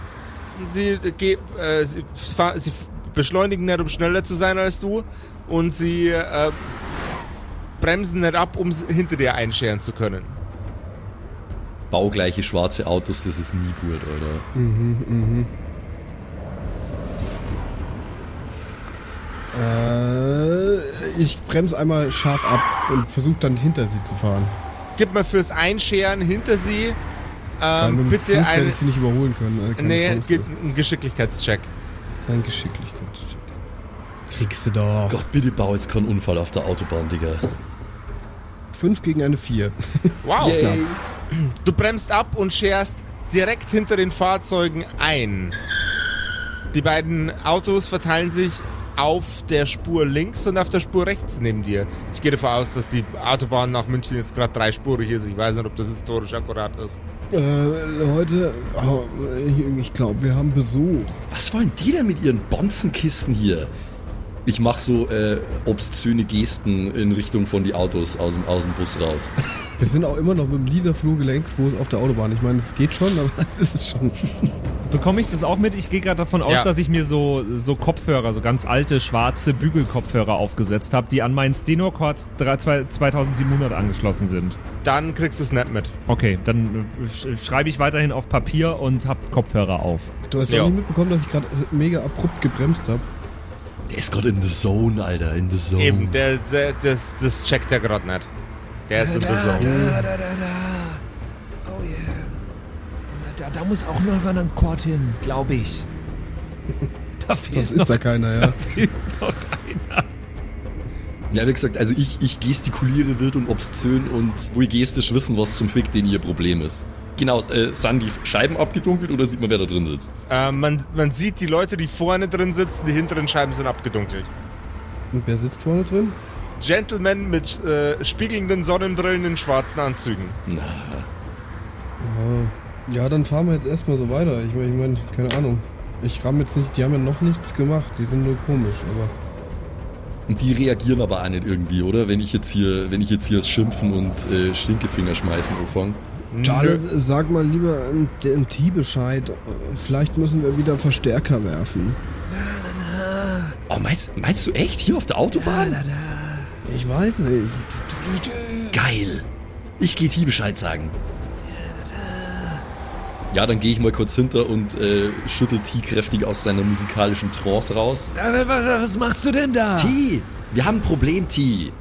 Sie, ge- äh, sie, fahr, sie beschleunigen nicht, um schneller zu sein als du. Und sie äh, bremsen nicht ab, um hinter dir einscheren zu können. Baugleiche schwarze Autos, das ist nie gut, Alter. Äh, ich bremse einmal scharf ab und versuche dann hinter sie zu fahren. Gib mal fürs Einscheren hinter sie ähm, bitte Fuß werde ein, ich sie nicht überholen können. Also keine nee, Chance. ge ein Geschicklichkeitscheck. Ein Geschicklichkeitscheck. Kriegst du doch. Gott, bitte bau jetzt keinen Unfall auf der Autobahn, Digga. 5 gegen eine 4. Wow. Du bremst ab und scherst direkt hinter den Fahrzeugen ein. Die beiden Autos verteilen sich auf der Spur links und auf der Spur rechts neben dir. Ich gehe davon aus, dass die Autobahn nach München jetzt gerade dreispurig ist. Ich weiß nicht, ob das historisch akkurat ist. Äh, Leute, oh, ich glaube, wir haben Besuch. Was wollen die denn mit ihren Bonzenkisten hier? Ich mach so äh, obszöne Gesten in Richtung von die Autos aus dem, aus dem Bus raus. Wir sind auch immer noch mit dem Liederflug längsbus auf der Autobahn. Ich meine, es geht schon, aber es ist schon. Bekomme ich das auch mit? Ich gehe gerade davon aus, Ja. dass ich mir so, so Kopfhörer, so ganz alte, schwarze Bügelkopfhörer aufgesetzt habe, die an meinen Stenocord 3 zwei- 2700 angeschlossen sind. Dann kriegst du es nicht mit. Okay, dann äh, sch schreibe ich weiterhin auf Papier und hab Kopfhörer auf. Du hast Ja. auch nicht mitbekommen, dass ich gerade mega abrupt gebremst habe. Der ist gerade in the zone, Alter, in the zone. Eben, der, der, das, das checkt er gerade nicht. Der ist in der Zone. da, da, da. Oh yeah. Da, da muss auch noch ein Akkord hin, glaube ich. Da fehlt Sonst ist da keiner, ja. fehlt noch einer. Ja, wie gesagt, also ich, ich gestikuliere wild und obszön und wo ich gestisch wissen, was zum Fick denn ihr Problem ist. Genau, äh, sind die Scheiben abgedunkelt oder sieht man, wer da drin sitzt? Äh, man, man sieht die Leute, die vorne drin sitzen, die hinteren Scheiben sind abgedunkelt. Und wer sitzt vorne drin? Gentlemen mit äh, spiegelnden Sonnenbrillen in schwarzen Anzügen. Na, Oh. Ja, dann fahren wir jetzt erstmal so weiter. Ich meine, ich mein, keine Ahnung. Ich ramm jetzt nicht, die haben ja noch nichts gemacht, die sind nur komisch, aber. und die reagieren aber auch nicht irgendwie, oder? Wenn ich jetzt hier, wenn ich jetzt hier das Schimpfen und äh, Stinkefinger schmeißen anfange. Charles, sag mal lieber im, im T Bescheid. Vielleicht müssen wir wieder Verstärker werfen. Oh, meinst, meinst du echt hier auf der Autobahn? Ich weiß nicht. Geil. Ich gehe T Bescheid sagen. Ja, dann gehe ich mal kurz hinter und äh, schüttel T kräftig aus seiner musikalischen Trance raus. Aber was, was machst du denn da? T, wir haben ein Problem, T.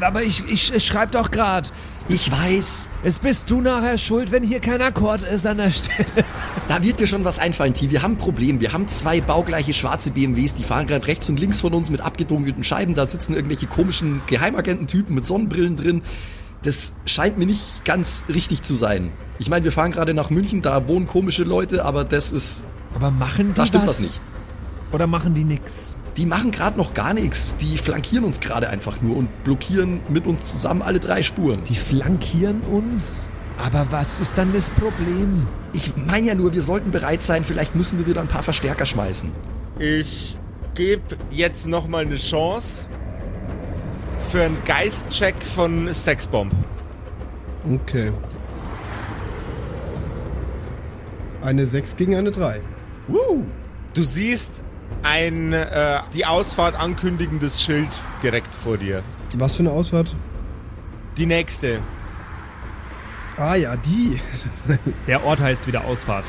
Aber ich, ich, ich schreib doch grad. Ich weiß, Es bist du nachher schuld, wenn hier kein Akkord ist an der Stelle. da wird dir schon was einfallen, T. Wir haben ein Problem. Wir haben zwei baugleiche schwarze BMWs, die fahren gerade rechts und links von uns mit abgedunkelten Scheiben. Da sitzen irgendwelche komischen Geheimagententypen mit Sonnenbrillen drin. Das scheint mir nicht ganz richtig zu sein. Ich meine, wir fahren gerade nach München, da wohnen komische Leute, aber das ist Aber machen die Da stimmt was? nicht. Oder machen die nix? Die machen gerade noch gar nichts. Die flankieren uns gerade einfach nur und blockieren mit uns zusammen alle drei Spuren. Die flankieren uns? Aber was ist dann das Problem? Ich meine ja nur, wir sollten bereit sein. Vielleicht müssen wir wieder ein paar Verstärker schmeißen. Ich gebe jetzt nochmal eine Chance für einen Geistcheck von Sexbomb. Okay. Eine 6 gegen eine 3. Woo. Du siehst ein äh, die Ausfahrt ankündigendes Schild direkt vor dir. Was für eine Ausfahrt? Die nächste. Ah ja, die. Der Ort heißt wieder Ausfahrt.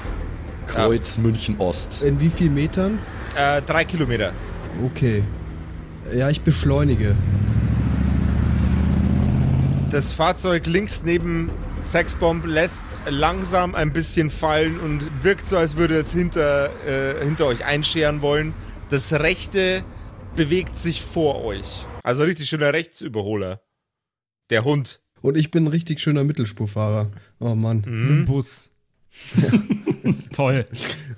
Kreuz München Ost. In wie viel Metern? Äh, drei Kilometer. Okay. Ja, ich beschleunige. Das Fahrzeug links neben Sexbomb lässt langsam ein bisschen fallen und wirkt so, als würde es hinter, äh, hinter euch einscheren wollen. Das rechte bewegt sich vor euch. Also richtig schöner Rechtsüberholer. Der Hund. Und ich bin ein richtig schöner Mittelspurfahrer. Oh Mann. Mit dem Bus. Toll.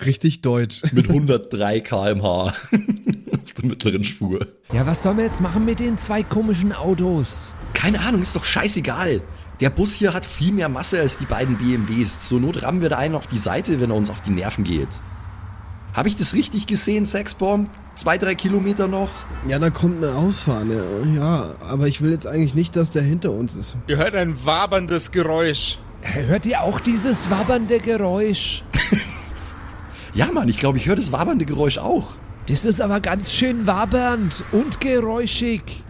Richtig deutsch. Mit 103 km/h auf der mittleren Spur. Ja, was sollen wir jetzt machen mit den zwei komischen Autos? Keine Ahnung, ist doch scheißegal. Der Bus hier hat viel mehr Masse als die beiden BMWs. Zur Not rammen wir da einen auf die Seite, wenn er uns auf die Nerven geht. Habe ich das richtig gesehen, Sexbomb? Zwei, drei Kilometer noch? Ja, da kommt eine Ausfahrt. Ja, ja, aber ich will jetzt eigentlich nicht, dass der hinter uns ist. Ihr hört ein waberndes Geräusch. Hört ihr auch dieses wabbernde Geräusch? Ja, Mann, ich glaube, ich höre das wabernde Geräusch auch. Das ist aber ganz schön wabbernd und geräuschig.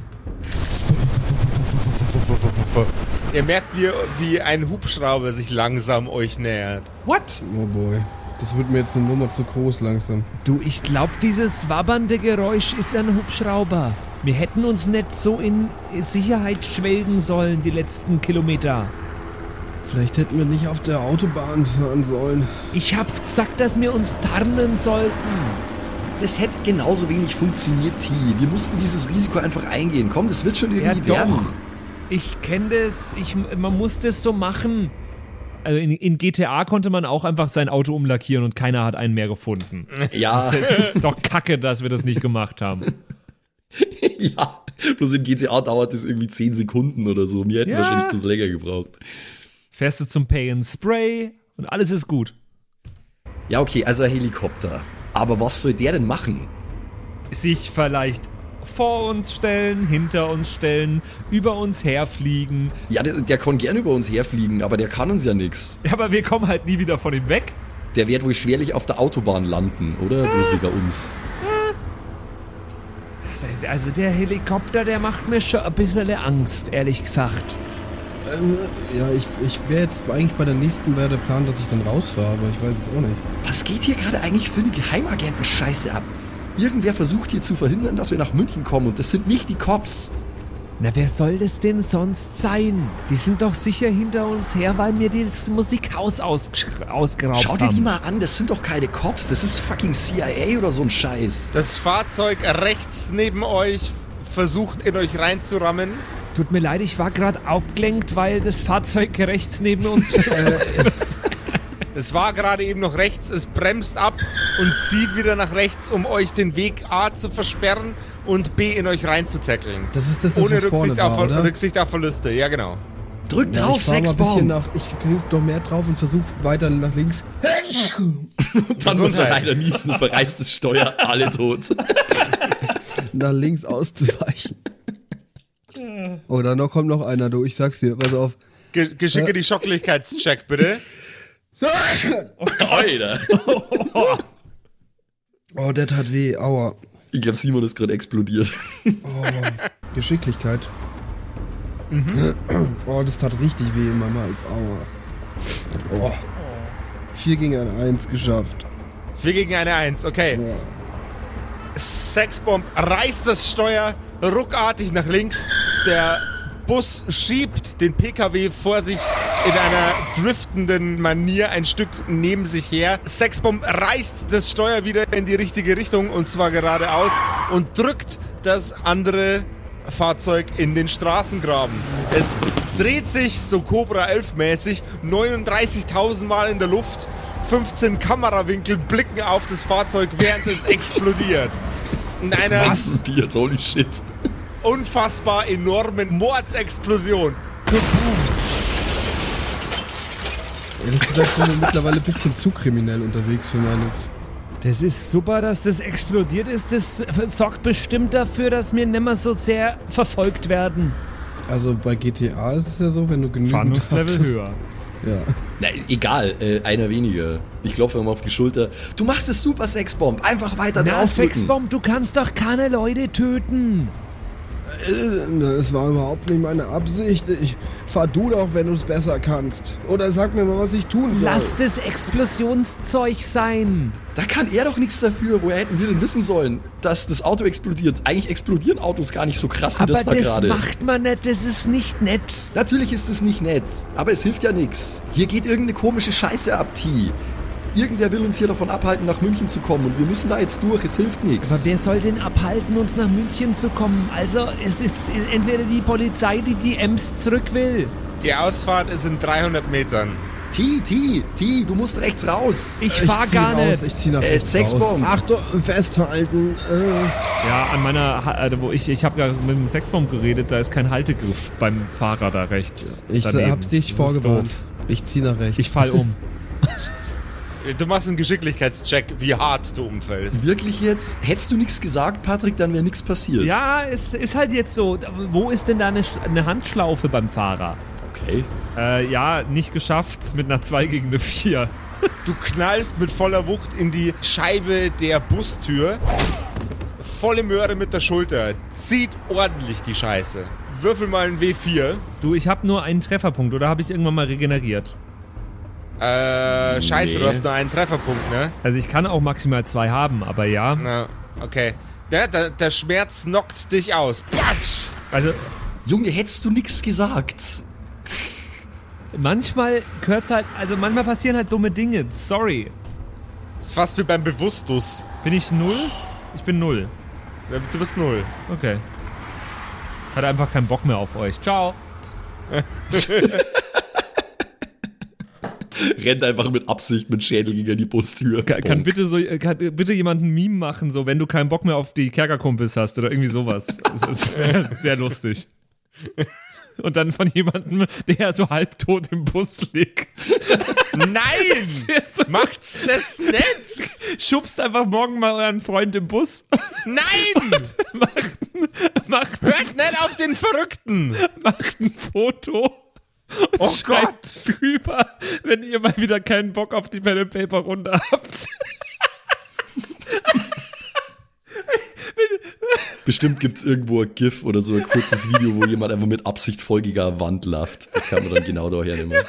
Ihr merkt, wie, wie ein Hubschrauber sich langsam euch nähert. What? Oh boy. Das wird mir jetzt eine Nummer zu groß langsam. Du, ich glaub, dieses wabbernde Geräusch ist ein Hubschrauber. Wir hätten uns nicht so in Sicherheit schwelgen sollen, die letzten Kilometer. Vielleicht hätten wir nicht auf der Autobahn fahren sollen. Ich hab's gesagt, dass wir uns tarnen sollten. Das hätte genauso wenig funktioniert, T. Wir mussten dieses Risiko einfach eingehen. Komm, das wird schon irgendwie ja, werden. doch. Ich kenne das. Ich, man muss das so machen. Also in, in GTA konnte man auch einfach sein Auto umlackieren und keiner hat einen mehr gefunden. Ja, Es ist doch kacke, dass wir das nicht gemacht haben. ja. Bloß in GTA dauert das irgendwie 10 Sekunden oder so. Wir hätten Ja. wahrscheinlich das länger gebraucht. Fährst du zum Pay and Spray und alles ist gut. Ja, okay, also ein Helikopter. Aber was soll der denn machen? Sich vielleicht vor uns stellen, hinter uns stellen, über uns herfliegen. Ja, der, der kann gern über uns herfliegen, aber der kann uns ja nix. Ja, aber wir kommen halt nie wieder von ihm weg. Der wird wohl schwerlich auf der Autobahn landen, oder? Bloß wegen uns. Also der Helikopter, der macht mir schon ein bisschen Angst, ehrlich gesagt. Äh, ja, ich, ich wäre jetzt eigentlich bei der nächsten wäre der Plan, dass ich dann rausfahre, aber ich weiß jetzt auch nicht. Was geht hier gerade eigentlich für eine Geheimagenten-Scheiße ab? Irgendwer versucht hier zu verhindern, dass wir nach München kommen und das sind nicht die Cops. Na, wer soll das denn sonst sein? Die sind doch sicher hinter uns her, weil wir das Musikhaus aus, ausgeraubt Schau dir haben. die mal an, das sind doch keine Cops, das ist fucking CIA oder so ein Scheiß. Das Fahrzeug rechts neben euch versucht in euch reinzurammen. Tut mir leid, ich war gerade abgelenkt, weil das Fahrzeug rechts neben uns Es war gerade eben noch rechts, es bremst ab und zieht wieder nach rechts, um euch den Weg A zu versperren und B in euch reinzutackeln. Das ist das, das Ohne Rücksicht auf, war, oder? Rücksicht auf Verluste, ja genau. Drück Ja, drauf, bisschen Sexbomb! nach, ich griff doch mehr drauf und versuch weiter nach links. Dann muss er leider niesen, verreißt das Steuer, alle tot. nach links auszuweichen. Oh, da noch kommt noch einer, du, ich sag's dir, pass auf. Ge geschicke die Schocklichkeitscheck, bitte. Alter. Oh, der tat weh, aua. Ich glaube, Simon ist gerade explodiert. Geschicklichkeit. Oh, das tat richtig weh in meinem Hals, aua. Oh. 4 gegen ein 1 geschafft. 4 gegen eine 1, okay. Ja. Sexbomb reißt das Steuer ruckartig nach links. Der Bus schiebt den PKW vor sich in einer driftenden Manier ein Stück neben sich her. Sexbomb reißt das Steuer wieder in die richtige Richtung und zwar geradeaus und drückt das andere Fahrzeug in den Straßengraben. Es dreht sich so Cobra 11 mäßig 39.000 Mal in der Luft. 15 Kamerawinkel blicken auf das Fahrzeug, während es explodiert. In einer explodiert, holy shit. Unfassbar enormen Mordsexplosion. Ehrlich gesagt bin ich mittlerweile ein bisschen zu kriminell unterwegs für meine. Das ist super, dass das explodiert ist. Das sorgt bestimmt dafür, dass wir nicht mehr so sehr verfolgt werden. Also bei GTA ist es ja so, wenn du genügend hattest- Ja. Na, egal, äh, einer weniger. Ich klopfe mal auf die Schulter. Du machst es super, Sexbomb. Einfach weiter Na, draufdrücken. Sexbomb, du kannst doch keine Leute töten. Äh, Das war überhaupt nicht meine Absicht. Ich fahr du doch, wenn du es besser kannst. Oder sag mir mal, was ich tun soll. Lass das Explosionszeug sein. Da kann er doch nichts dafür. Woher hätten wir denn wissen sollen, dass das Auto explodiert? Eigentlich explodieren Autos gar nicht so krass wie Aber das da das gerade. macht man nicht, das ist nicht nett. Natürlich ist es nicht nett, aber es hilft ja nichts. Hier geht irgendeine komische Scheiße ab, T. Irgendwer will uns hier davon abhalten, nach München zu kommen und wir müssen da jetzt durch. Es hilft Aber nichts. wer soll denn abhalten, uns nach München zu kommen? Also, es ist entweder die Polizei, die die Ems zurück will. Die Ausfahrt ist in 300 Metern. T, T, T, du musst rechts raus. Ich fahr zieh gar raus, nicht. Ich zieh nach Äh, rechts Sexbomb. raus. Achtung, festhalten. Äh. Ja, an meiner, äh, wo ich, ich habe ja mit dem Sexbomb geredet, da ist kein Haltegriff beim Fahrer da rechts. Ich daneben. hab's dich vorgewarnt. Ich zieh nach rechts. Ich fall um. Du machst einen Geschicklichkeitscheck, wie hart du umfällst. Wirklich jetzt? Hättest du nichts gesagt, Patrick, dann wäre nichts passiert. Ja, es ist halt jetzt so. Wo ist denn da eine, eine Handschlaufe beim Fahrer? Okay. Äh, ja, nicht geschafft mit einer 2 gegen eine 4. Du knallst mit voller Wucht in die Scheibe der Bustür. Volle Möhre mit der Schulter. Zieht ordentlich die Scheiße. Würfel mal ein W4. Du, ich habe nur einen Trefferpunkt oder habe ich irgendwann mal regeneriert? Äh, scheiße, Nee. du hast nur einen Trefferpunkt, ne? Also ich kann auch maximal zwei haben, aber ja. Na, okay. Ja, der, der Schmerz knockt dich aus. Patsch! Also Junge, hättest du nichts gesagt? manchmal gehört's halt, also manchmal passieren halt dumme Dinge. Sorry. ist fast wie beim Bewusstus. Bin ich null? Ich bin null. Ja, Du bist null. Okay. Hat einfach keinen Bock mehr auf euch. Ciao. Rennt einfach mit Absicht mit Schädel gegen die Bustür. Kann, kann Bonk. bitte so, äh, kann bitte jemand ein Meme machen, so wenn du keinen Bock mehr auf die Kerkerkumpels hast oder irgendwie sowas. Das ist wär sehr lustig. Und dann von jemandem, der so halbtot im Bus liegt. Nein! So Macht's das nicht! schubst einfach morgen mal euren Freund im Bus. Nein! macht, macht, Hört nicht auf den Verrückten! macht ein Foto. Und Oh schreibt Gott. drüber, wenn ihr mal wieder keinen Bock auf die Pen and Paper Runde habt. Bestimmt gibt's irgendwo ein GIF oder so ein kurzes Video, wo jemand einfach mit Absicht voll gegen eine Wand läuft. Das kann man dann genau da hernehmen.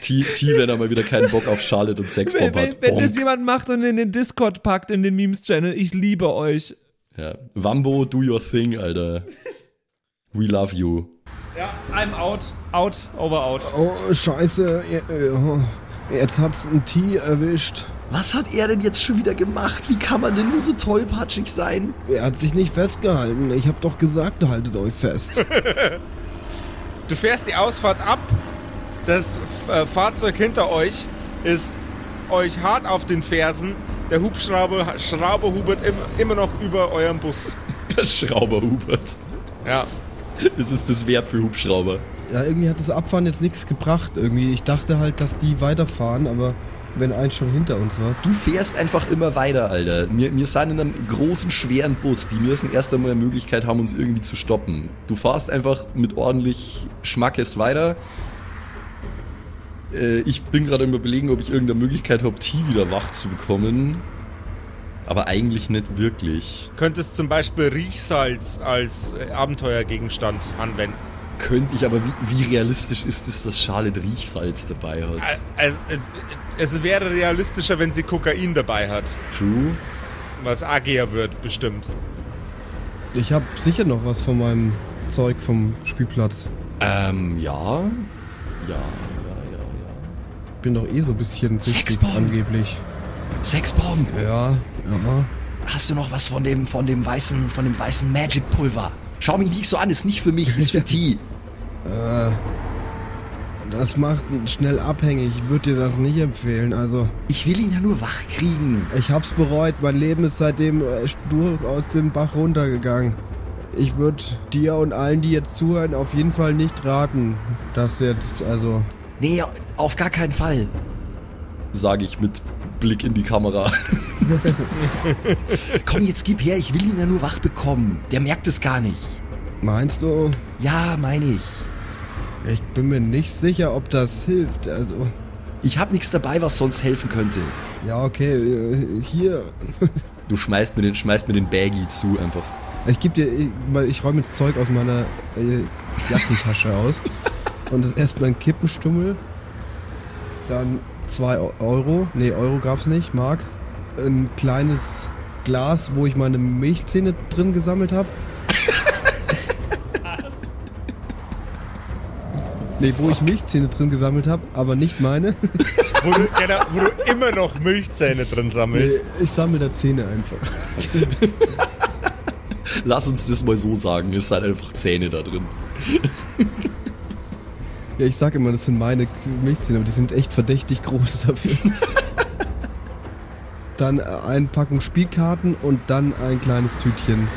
T, T, wenn er mal wieder keinen Bock auf Charlotte und Wenn, Sexbomb wenn, hat. wenn das Bonk. jemand macht und in den Discord packt, in den Memes-Channel, ich liebe euch. Ja. Wambo, do your thing, Alter. We love you. Ja, I'm out. Out, over out. Oh, scheiße. Äh, äh. Jetzt hat's ein T erwischt. Was hat er denn jetzt schon wieder gemacht? Wie kann man denn nur so tollpatschig sein? Er hat sich nicht festgehalten. Ich hab doch gesagt, haltet euch fest. Du fährst die Ausfahrt ab. Das äh, Fahrzeug hinter euch ist euch hart auf den Fersen. Der Hubschrauber Schrauber hubert im, immer noch über eurem Bus. Schrauber Hubert. Ja. Das ist das Wert für Hubschrauber. Ja, irgendwie hat das Abfahren jetzt nichts gebracht. Irgendwie, ich dachte halt, dass die weiterfahren, aber wenn eins schon hinter uns war. Du fährst einfach immer weiter, Alter. Wir, wir sind in einem großen, schweren Bus. Die müssen erst einmal eine Möglichkeit haben, uns irgendwie zu stoppen. Du fahrst einfach mit ordentlich Schmackes weiter. Äh, ich bin gerade immer überlegen, ob ich irgendeine Möglichkeit habe, T wieder wach zu bekommen. Aber eigentlich nicht wirklich. Könntest zum Beispiel Riechsalz als äh, Abenteuergegenstand anwenden. Könnte ich, aber wie, wie realistisch ist es, dass Charlotte Riechsalz dabei hat? Äh, Es, es wäre realistischer, wenn sie Kokain dabei hat. True. Was agier wird, bestimmt. Ich habe sicher noch was von meinem Zeug vom Spielplatz. Ähm, ja. Ja, ja, ja, ja. Bin doch eh so ein bisschen süchtig angeblich. Sexbomb. Ja, ja. Hast du noch was von dem, von dem weißen, von dem weißen Magic Pulver? Schau mich nicht so an, ist nicht für mich, ist für T. Das macht schnell abhängig. Ich würde dir das nicht empfehlen. Also, Ich will ihn ja nur wach kriegen. ich hab's bereut. Mein Leben ist seitdem äh, durch aus dem Bach runtergegangen. Ich würde dir und allen, die jetzt zuhören, auf jeden Fall nicht raten, dass jetzt, also, Nee, auf gar keinen Fall. Sage ich mit Blick in die Kamera. Komm, jetzt gib her, ich will ihn ja nur wach bekommen. Der merkt es gar nicht. meinst du? Ja, meine ich. Ich bin mir nicht sicher, ob das hilft. Also, Ich hab nichts dabei, was sonst helfen könnte. ja, okay, äh, hier. Du schmeißt mir den, schmeißt mir den Baggy zu einfach. Ich geb dir, ich, mal- ich räume jetzt Zeug aus meiner äh, Jackentasche aus. Und das ist erstmal ein Kippenstummel. Dann 2 Euro. Nee, Euro gab's nicht, Mark. Ein kleines Glas, wo ich meine Milchzähne drin gesammelt habe. Nee, wo ich Milchzähne drin gesammelt habe, aber nicht meine. Wo du, genau, wo du immer noch Milchzähne drin Nee, sammelst. ich sammle da Zähne einfach. Lass uns das mal so sagen, es sind einfach Zähne da drin. Ja, ich sag immer, das sind meine Milchzähne, aber die sind echt verdächtig groß dafür. dann eine Packung Spielkarten und dann ein kleines Tütchen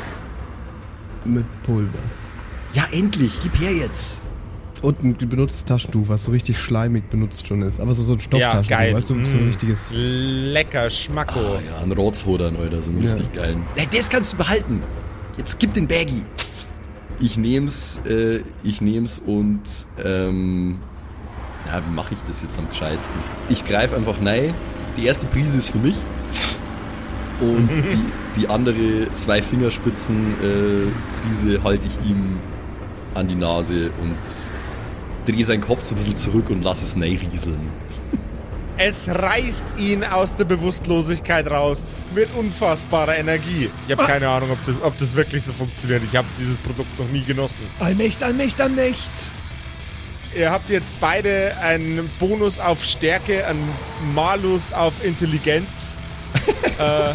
mit Pulver. Ja, endlich, gib her jetzt. Und ein benutztes Taschentuch, was so richtig schleimig benutzt schon ist. Aber so, so ein Ja, Stofftaschentuch, geil. weißt du, so ein Mm. richtiges. Lecker Schmacko. Ah, ja, ein Rotzhodern, Alter, so einen Ja. richtig geilen. Ja, das kannst du behalten. Jetzt gib den Baggy. Ich nehm's, äh, ich nehm's und, ähm, ja, wie mache ich das jetzt am gescheitsten? Ich greife einfach nein. Die erste Prise ist für mich. Und die, die andere zwei Fingerspitzen äh, Prise halte ich ihm an die Nase und drehe seinen Kopf so ein bisschen zurück und lass es rieseln. Es reißt ihn aus der Bewusstlosigkeit raus mit unfassbarer Energie. Ich habe keine Ahnung, ob das, ob das wirklich so funktioniert. Ich habe dieses Produkt noch nie genossen. Allmächt, Allmächt, Allmächt. Ihr habt jetzt beide einen Bonus auf Stärke, einen Malus auf Intelligenz äh,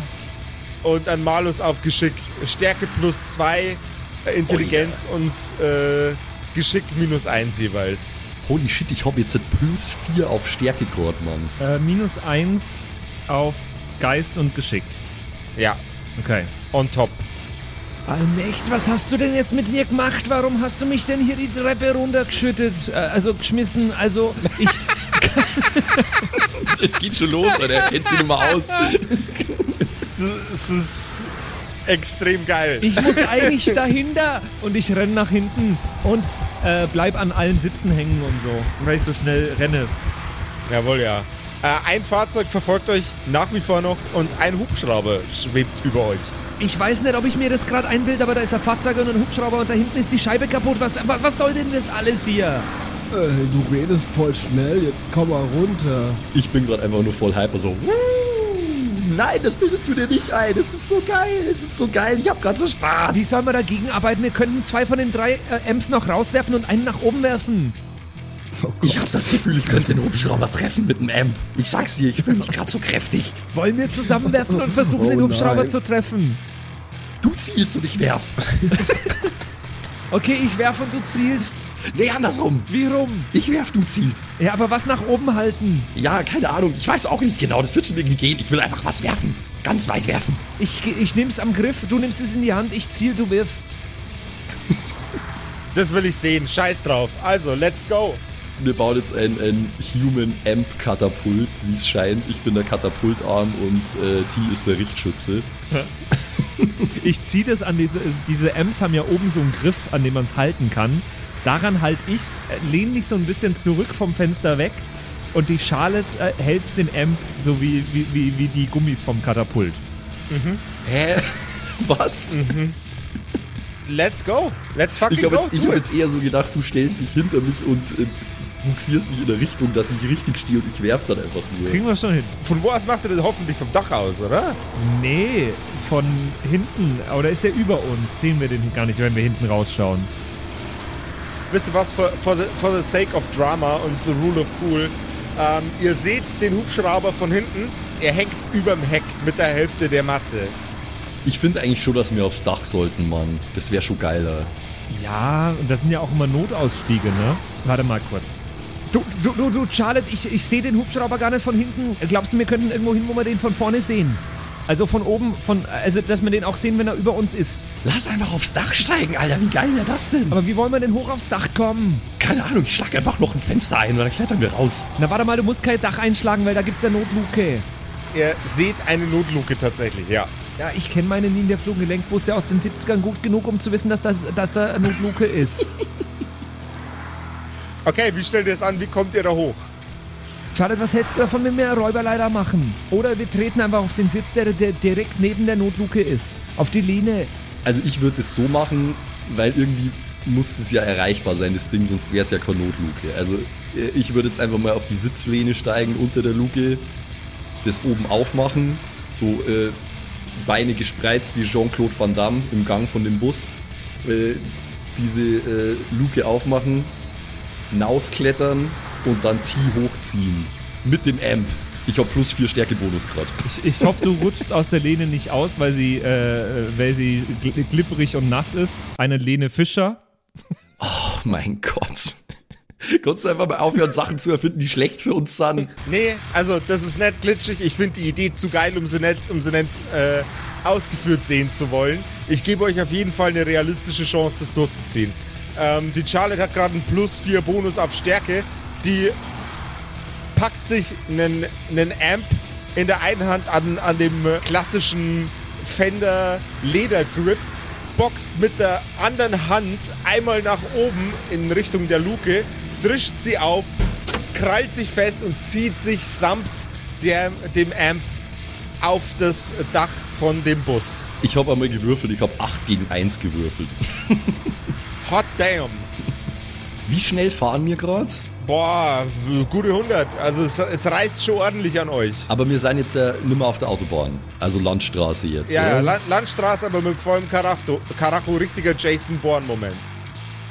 und einen Malus auf Geschick. Stärke plus zwei, äh, Intelligenz und äh, Geschick minus eins jeweils. Holy shit, ich hab jetzt ein plus 4 auf Stärke gerade, Mann. Äh, minus eins auf Geist und Geschick. Ja, Okay. on top. Allmächt, was hast du denn jetzt mit mir gemacht? Warum hast du mich denn hier die Treppe runtergeschüttet? Äh, also geschmissen, also ich... Es geht schon los, Alter. Er kennt sich nicht mehr aus. Es ist extrem geil. Ich muss eigentlich dahinter und ich renn nach hinten und äh, bleib an allen Sitzen hängen und so, weil ich so schnell renne. Jawohl, ja. Äh, ein Fahrzeug verfolgt euch nach wie vor noch und ein Hubschrauber schwebt über euch. Ich weiß nicht, ob ich mir das gerade einbilde, aber da ist ein Fahrzeug und ein Hubschrauber und da hinten ist die Scheibe kaputt. Was, was, was soll denn das alles hier? Äh, du redest voll schnell, jetzt komm mal runter. Ich bin gerade einfach nur voll hyper, so. Nein, das bildest du dir nicht ein. Das ist so geil. Das ist so geil. Ich hab grad so Spaß. Wie soll man dagegen arbeiten? Wir könnten zwei von den drei äh, Amps noch rauswerfen und einen nach oben werfen. Ich hab das Gefühl, ich könnte den Hubschrauber treffen mit einem Amp. Ich sag's dir, ich fühle mich gerade so kräftig. Wollen wir zusammenwerfen und versuchen, Oh den Hubschrauber nein. zu treffen? Du zielst und ich werf. Okay, ich werfe und du zielst. Nee, andersrum. Wie rum? Ich werf, du zielst. Ja, aber was nach oben halten? Ja, keine Ahnung. Ich weiß auch nicht genau. Das wird schon irgendwie gehen. Ich will einfach was werfen. Ganz weit werfen. Ich, ich nehm's am Griff, du nimmst es in die Hand, ich ziel, du wirfst. Das will ich sehen. Scheiß drauf. Also, let's go. Wir bauen jetzt ein, ein Human Amp Katapult, wie es scheint. Ich bin der Katapultarm und äh, T ist der Richtschütze. Ich ziehe das an diese, diese Amps haben ja oben so einen Griff, an dem man es halten kann. Daran halt ich's, äh, lehne mich so ein bisschen zurück vom Fenster weg und die Charlotte äh, hält den Amp so wie, wie, wie, wie die Gummis vom Katapult. Hä? Was? Let's go. Let's fucking Ich habe go. jetzt, ich Do hab it. jetzt eher so gedacht, du stellst dich hinter mich und äh, buxierst mich in der Richtung, dass ich richtig stehe und ich werf dann einfach nur. Kriegen wir schon hin. Von wo aus macht ihr das hoffentlich vom Dach aus, oder? Nee, von hinten. Oder ist der über uns? Sehen wir den gar nicht, wenn wir hinten rausschauen. Wisst ihr was, for, for, the, for the sake of drama und the rule of cool, ähm, ihr seht den Hubschrauber von hinten, er hängt überm Heck mit der Hälfte der Masse. Ich finde eigentlich schon, dass wir aufs Dach sollten, Mann. Das wäre schon geiler. Ja, und das sind ja auch immer Notausstiege, ne? Warte mal kurz. Du, du, du, du Charlotte, ich, ich sehe den Hubschrauber gar nicht von hinten. Glaubst du, wir könnten irgendwo hin, wo wir den von vorne sehen? Also von oben, von, also dass wir den auch sehen, wenn er über uns ist. Lass einfach aufs Dach steigen, Alter. Wie geil wäre das denn? Aber wie wollen wir denn hoch aufs Dach kommen? Keine Ahnung, ich schlag einfach noch ein Fenster ein und dann klettern wir raus. Na warte mal, du musst kein Dach einschlagen, weil da gibt's ja Notluke. Ihr seht eine Notluke tatsächlich, ja. Ja, ich kenne meine Niederfluggelenkbusse aus den 70ern gut genug, um zu wissen, dass, das, dass da eine Notluke ist. Okay, wie stellt ihr es an? Wie kommt ihr da hoch? Charlotte, was hältst du davon, wenn wir Räuberleiter machen? Oder wir treten einfach auf den Sitz, der, der direkt neben der Notluke ist. Auf die Lehne. Also ich würde es so machen, weil irgendwie muss es ja erreichbar sein, das Ding, sonst wäre es ja keine Notluke. Also äh, ich würde jetzt einfach mal auf die Sitzlehne steigen unter der Luke, das oben aufmachen, so äh, Beine gespreizt wie Jean-Claude Van Damme im Gang von dem Bus, äh, diese äh, Luke aufmachen, hinausklettern und dann T hochziehen. Mit dem Amp. Ich habe plus 4 Stärkebonus gerade. Ich, ich hoffe, du rutschst aus der Lehne nicht aus, weil sie, äh, weil sie gl- glibberig und nass ist. Eine Lehne Fischer. Oh mein Gott. Kannst du einfach mal aufhören, Sachen zu erfinden, die schlecht für uns sind? Nee, also das ist nicht glitschig. Ich finde die Idee zu geil, um sie nicht, um sie nicht äh, ausgeführt sehen zu wollen. Ich gebe euch auf jeden Fall eine realistische Chance, das durchzuziehen. Ähm, die Charlotte hat gerade einen Plus 4 Bonus auf Stärke. Die packt sich einen, einen Amp in der einen Hand an, an dem klassischen Fender Leder Grip, boxt mit der anderen Hand einmal nach oben in Richtung der Luke, drischt sie auf, krallt sich fest und zieht sich samt der, dem Amp auf das Dach von dem Bus. Ich habe einmal gewürfelt, ich habe 8 gegen 1 gewürfelt. Hot damn. Wie schnell fahren wir gerade? Boah, gute 100. Also es, es reißt schon ordentlich an euch. Aber wir sind jetzt ja nicht mehr auf der Autobahn. Also Landstraße jetzt. Ja, ja, Landstraße, aber mit vollem Karacho, Karacho richtiger Jason Bourne-Moment.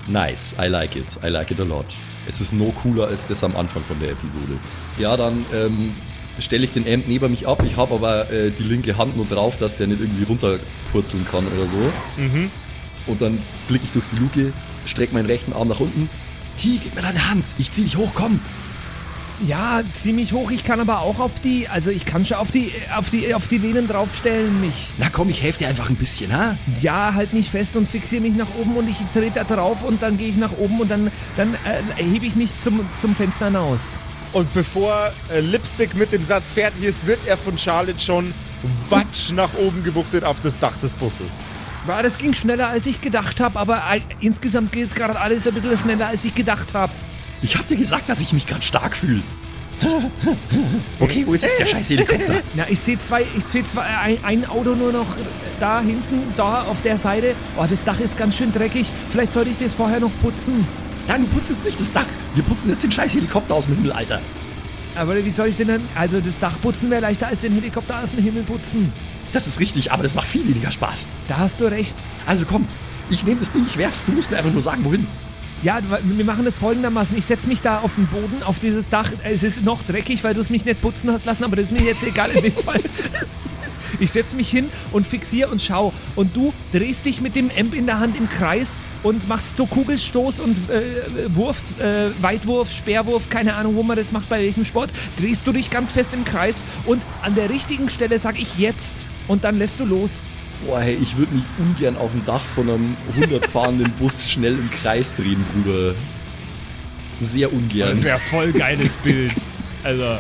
Nice, I like it. I like it a lot. Es ist no cooler als das am Anfang von der Episode. Ja, dann ähm, stelle ich den Amp neben mich ab. Ich habe aber äh, die linke Hand nur drauf, dass der nicht irgendwie runterpurzeln kann oder so. Und dann blicke ich durch die Luke, strecke meinen rechten Arm nach unten. T, gib mir deine Hand. Ich zieh dich hoch, komm. Ja, ziemlich hoch. Ich kann aber auch auf die, also ich kann schon auf die, auf die, auf die Lehnen draufstellen mich. Na komm, ich helfe dir einfach ein bisschen, ha? Ja, halt mich fest und fixiere mich nach oben und ich trete da drauf und dann gehe ich nach oben und dann, dann äh, hebe ich mich zum, zum Fenster hinaus. Und bevor äh, Lipstick mit dem Satz fertig ist, wird er von Charlotte schon watsch nach oben gewuchtet auf das Dach des Busses. Ja, das ging schneller als ich gedacht habe, aber äh, insgesamt geht gerade alles ein bisschen schneller als ich gedacht habe. Ich hab dir gesagt, dass ich mich gerade stark fühle. Okay, wo ist jetzt der scheiß Helikopter? Na, ich sehe zwei, ich sehe zwei, ein, ein Auto nur noch da hinten, da auf der Seite. Oh, das Dach ist ganz schön dreckig. Vielleicht sollte ich das vorher noch putzen. Nein, du putzt jetzt nicht das Dach. Wir putzen jetzt den scheiß Helikopter aus dem Himmel, Alter. Aber wie soll ich denn dann, also das Dach putzen wäre leichter als den Helikopter aus dem Himmel putzen. Das ist richtig, aber das macht viel weniger Spaß. Da hast du recht. Also komm, ich nehme das Ding, ich werf's. Du musst mir einfach nur sagen, wohin. Ja, wir machen das folgendermaßen. Ich setze mich da auf den Boden, auf dieses Dach. Es ist noch dreckig, weil du es mich nicht putzen hast lassen, aber das ist mir jetzt egal in dem Fall. Ich setze mich hin und fixiere und schau. Und du drehst dich mit dem Amp in der Hand im Kreis und machst so Kugelstoß und äh, Wurf, äh, Weitwurf, Speerwurf, keine Ahnung, wo man das macht, bei welchem Sport. Drehst du dich ganz fest im Kreis und an der richtigen Stelle sag ich jetzt. Und dann lässt du los. Boah, hey, ich würde mich ungern auf dem Dach von einem 100 fahrenden Bus schnell im Kreis drehen, Bruder. Sehr ungern. wäre voll geiles Bild. Also.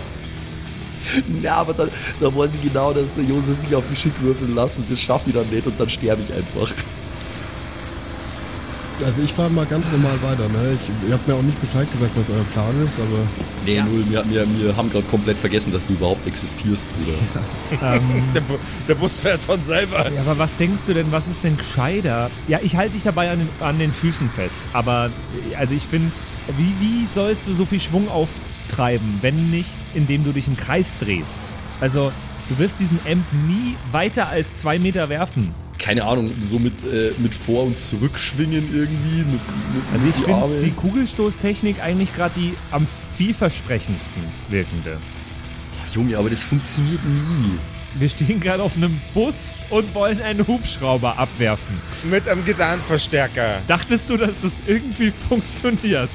Ja, aber dann, da weiß ich genau, dass der Josef mich auf Geschick würfeln lässt und das schaffe ich dann nicht und dann sterbe ich einfach. Also ich fahre mal ganz normal weiter, ne? Ich, ihr habt mir auch nicht Bescheid gesagt, was euer Plan ist, aber Nee, Ja. null. Wir, wir, wir haben gerade komplett vergessen, dass du überhaupt existierst, Bruder. Der, Bu der Bus fährt von selber. Ja, aber was denkst du denn, was ist denn gescheiter? Ja, ich halte dich dabei an den, an den Füßen fest, aber äh, also ich finde, wie, wie sollst du so viel Schwung auftreiben, wenn nicht, indem du dich im Kreis drehst? Also, du wirst diesen Amp nie weiter als zwei Meter werfen. Keine Ahnung, so mit, äh, mit Vor- und Zurückschwingen irgendwie. Mit, mit Also ich finde die Kugelstoßtechnik eigentlich gerade die am vielversprechendsten wirkende. Junge, aber das funktioniert nie. Wir stehen gerade auf einem Bus und wollen einen Hubschrauber abwerfen. Mit einem Gitarrenverstärker. Dachtest du, dass das irgendwie funktioniert?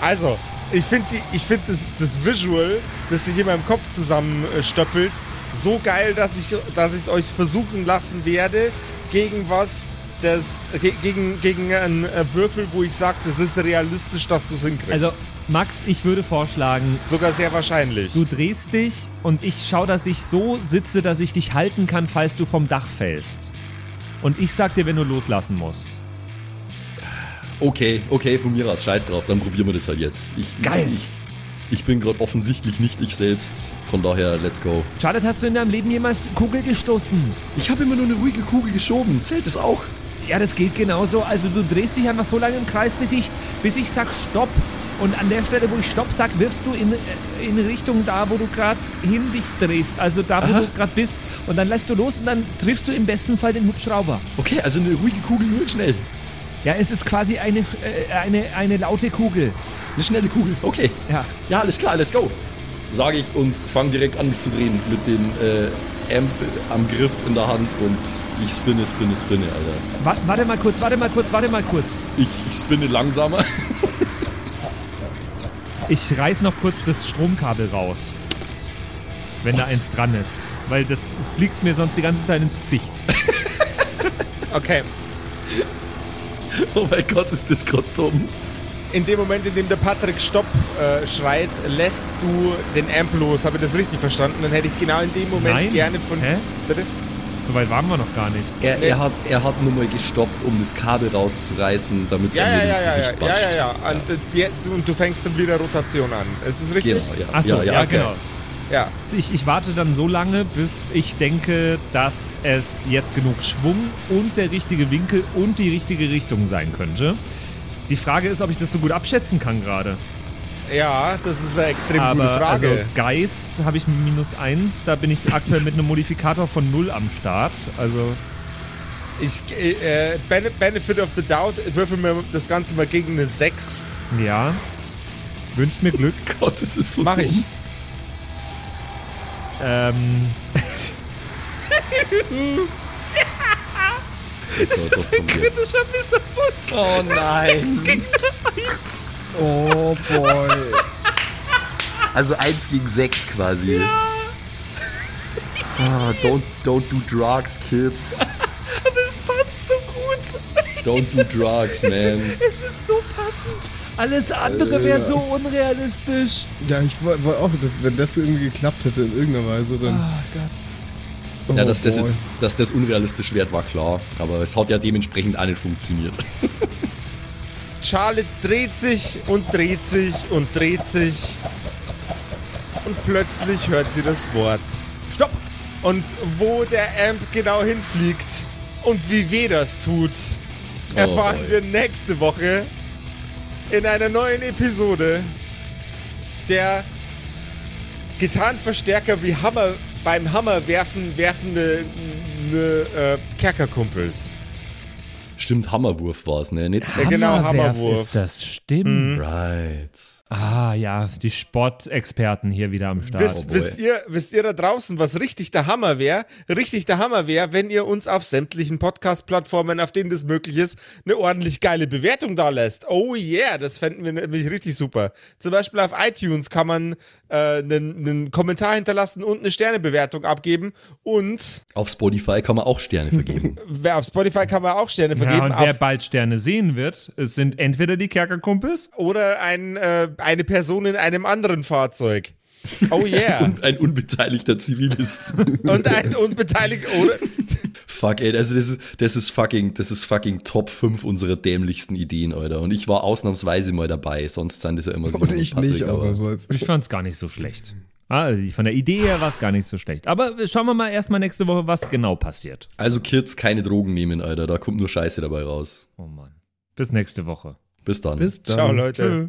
Also, ich finde ich find das, das Visual, das sich in meinem Kopf zusammenstöppelt, so geil, dass ich dass ich es euch versuchen lassen werde, gegen was, das, ge- gegen, gegen einen äh, Würfel, wo ich sage, das ist realistisch, dass du es hinkriegst. Also, Max, ich würde vorschlagen, Sogar sehr wahrscheinlich. Du drehst dich und ich schaue, dass ich so sitze, dass ich dich halten kann, falls du vom Dach fällst. Und ich sag dir, wenn du loslassen musst. Okay, okay, von mir aus, scheiß drauf, dann probieren wir das halt jetzt. Ich, Geil. Ich, ich bin gerade offensichtlich nicht ich selbst, von daher, let's go. Charlotte, hast du in deinem Leben jemals Kugel gestoßen? Ich habe immer nur eine ruhige Kugel geschoben, zählt das auch? Ja, das geht genauso. Also du drehst dich einfach so lange im Kreis, bis ich, bis ich sag Stopp. Und an der Stelle, wo ich Stopp sag, wirfst du in, in Richtung da, wo du gerade hin dich drehst. Also da, wo Aha. du gerade bist. Und dann lässt du los und dann triffst du im besten Fall den Hubschrauber. Okay, also eine ruhige Kugel nur schnell. Ja, es ist quasi eine, äh, eine, eine laute Kugel. Eine schnelle Kugel, okay. Ja. Ja, alles klar, let's go. Sage ich und fange direkt an, mich zu drehen mit dem äh, Amp am Griff in der Hand und ich spinne, spinne, spinne, Alter. Wa- Warte mal kurz, warte mal kurz, warte mal kurz. Ich, ich spinne langsamer. Ich reiß noch kurz das Stromkabel raus. Wenn da eins dran ist. Weil das fliegt mir sonst die ganze Zeit ins Gesicht. Okay. Oh mein Gott, ist das gerade dumm. In dem Moment, in dem der Patrick Stopp äh, schreit, lässt du den Amp los. Habe ich das richtig verstanden? Dann hätte ich genau in dem Moment Nein. gerne von. Hä? Bitte? So weit waren wir noch gar nicht. Er, Nee. er, hat, er hat nur mal gestoppt, um das Kabel rauszureißen, damit es Ja, ja, ja, ins ja, Gesicht ja, ja, batscht. ja, ja. Und, äh, die, du, und du fängst dann wieder Rotation an. Ist das richtig? Genau, ja. Achso, ja, ja, okay. genau. Ja. Ich, ich warte dann so lange, bis ich denke, dass es jetzt genug Schwung und der richtige Winkel und die richtige Richtung sein könnte. Die Frage ist, ob ich das so gut abschätzen kann gerade. Ja, das ist eine extrem Aber gute Frage. also Geist habe ich minus eins, da bin ich aktuell mit einem Modifikator von null am Start. Also Ich, äh, äh, Bene- Benefit of the Doubt, würfel mir das Ganze mal gegen eine 6. ja, wünscht mir Glück. Gott, das ist so Mach dumm. ich. Ähm, Oh Gott, was kommt jetzt? Misserfolg. Oh nein. Gegen eine Eins. Oh boy. Also 1 gegen 6 quasi. Ah, don't, don't do drugs, kids. Aber es passt so gut. Don't do drugs, man. Es ist so passend. Alles andere wäre so unrealistisch. Ja, ich wollte wollt auch, dass, wenn das irgendwie geklappt hätte in irgendeiner Weise, dann. Ah Gott. Oh Ja, dass das, boy. jetzt, dass das unrealistisch wird, war klar. Aber es hat ja dementsprechend auch nicht funktioniert. Charlotte dreht sich und dreht sich und dreht sich. Und plötzlich hört sie das Wort. Stopp. Und wo der Amp genau hinfliegt und wie weh das tut, erfahren boy. wir nächste Woche in einer neuen Episode der Gitarrenverstärker wie Hammer beim Hammer werfen werfende ne, äh, Kerkerkumpels. Stimmt, Hammerwurf war es, ne? Nicht Ja, genau, Hammerwurf. Ist das stimmt. right. Ah ja, die Sportexperten hier wieder am Start. Wisst, wisst, ihr, wisst ihr da draußen, was richtig der Hammer wäre? Richtig der Hammer wäre, wenn ihr uns auf sämtlichen Podcast-Plattformen, auf denen das möglich ist, eine ordentlich geile Bewertung da lässt. Oh yeah, das fänden wir nämlich richtig super. Zum Beispiel auf iTunes kann man äh, einen, einen Kommentar hinterlassen und eine Sternebewertung abgeben. Und Auf Spotify kann man auch Sterne vergeben. wer auf Spotify kann man auch Sterne ja, vergeben. und wer bald Sterne sehen wird, es sind entweder die Kerkerkumpels oder ein, äh, eine Person in einem anderen Fahrzeug. Oh yeah. Und ein unbeteiligter Zivilist. und ein unbeteiligter, oder? Fuck, ey, also das ist, das ist fucking, das ist fucking Top 5 unserer dämlichsten Ideen, Alter. Und ich war ausnahmsweise mal dabei, sonst sind das ja immer so. Und ich nicht, ausnahmsweise. Ich fand es gar nicht so schlecht. Ah, von der Idee her war es gar nicht so schlecht. Aber schauen wir mal erstmal nächste Woche, was genau passiert. Also Kids, keine Drogen nehmen, Alter. Da kommt nur Scheiße dabei raus. Oh Mann. Bis nächste Woche. Bis dann. Bis dann. Ciao, Leute. Tschö.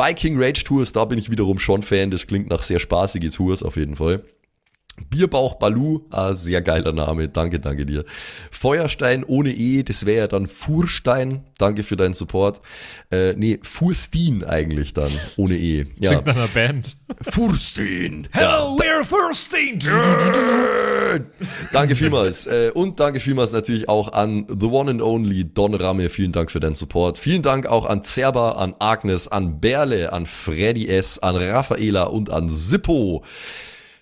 Viking Rage Tours, da bin ich wiederum schon Fan. Das klingt nach sehr spaßige Tours auf jeden Fall. Bierbauch Balu, ah, sehr geiler Name, danke, danke dir. Feuerstein ohne E, das wäre ja dann Furstein, danke für deinen Support. Äh, nee, Furstin eigentlich dann, ohne E. Ja, Klingt nach einer Band. Furstin. Hello, we're Firsting! Danke vielmals. Äh, und danke vielmals natürlich auch an The One and Only Don Ramme. Vielen Dank für deinen Support. Vielen Dank auch an Zerba, an Agnes, an Berle, an Freddy S., an Raffaela und an Sippo.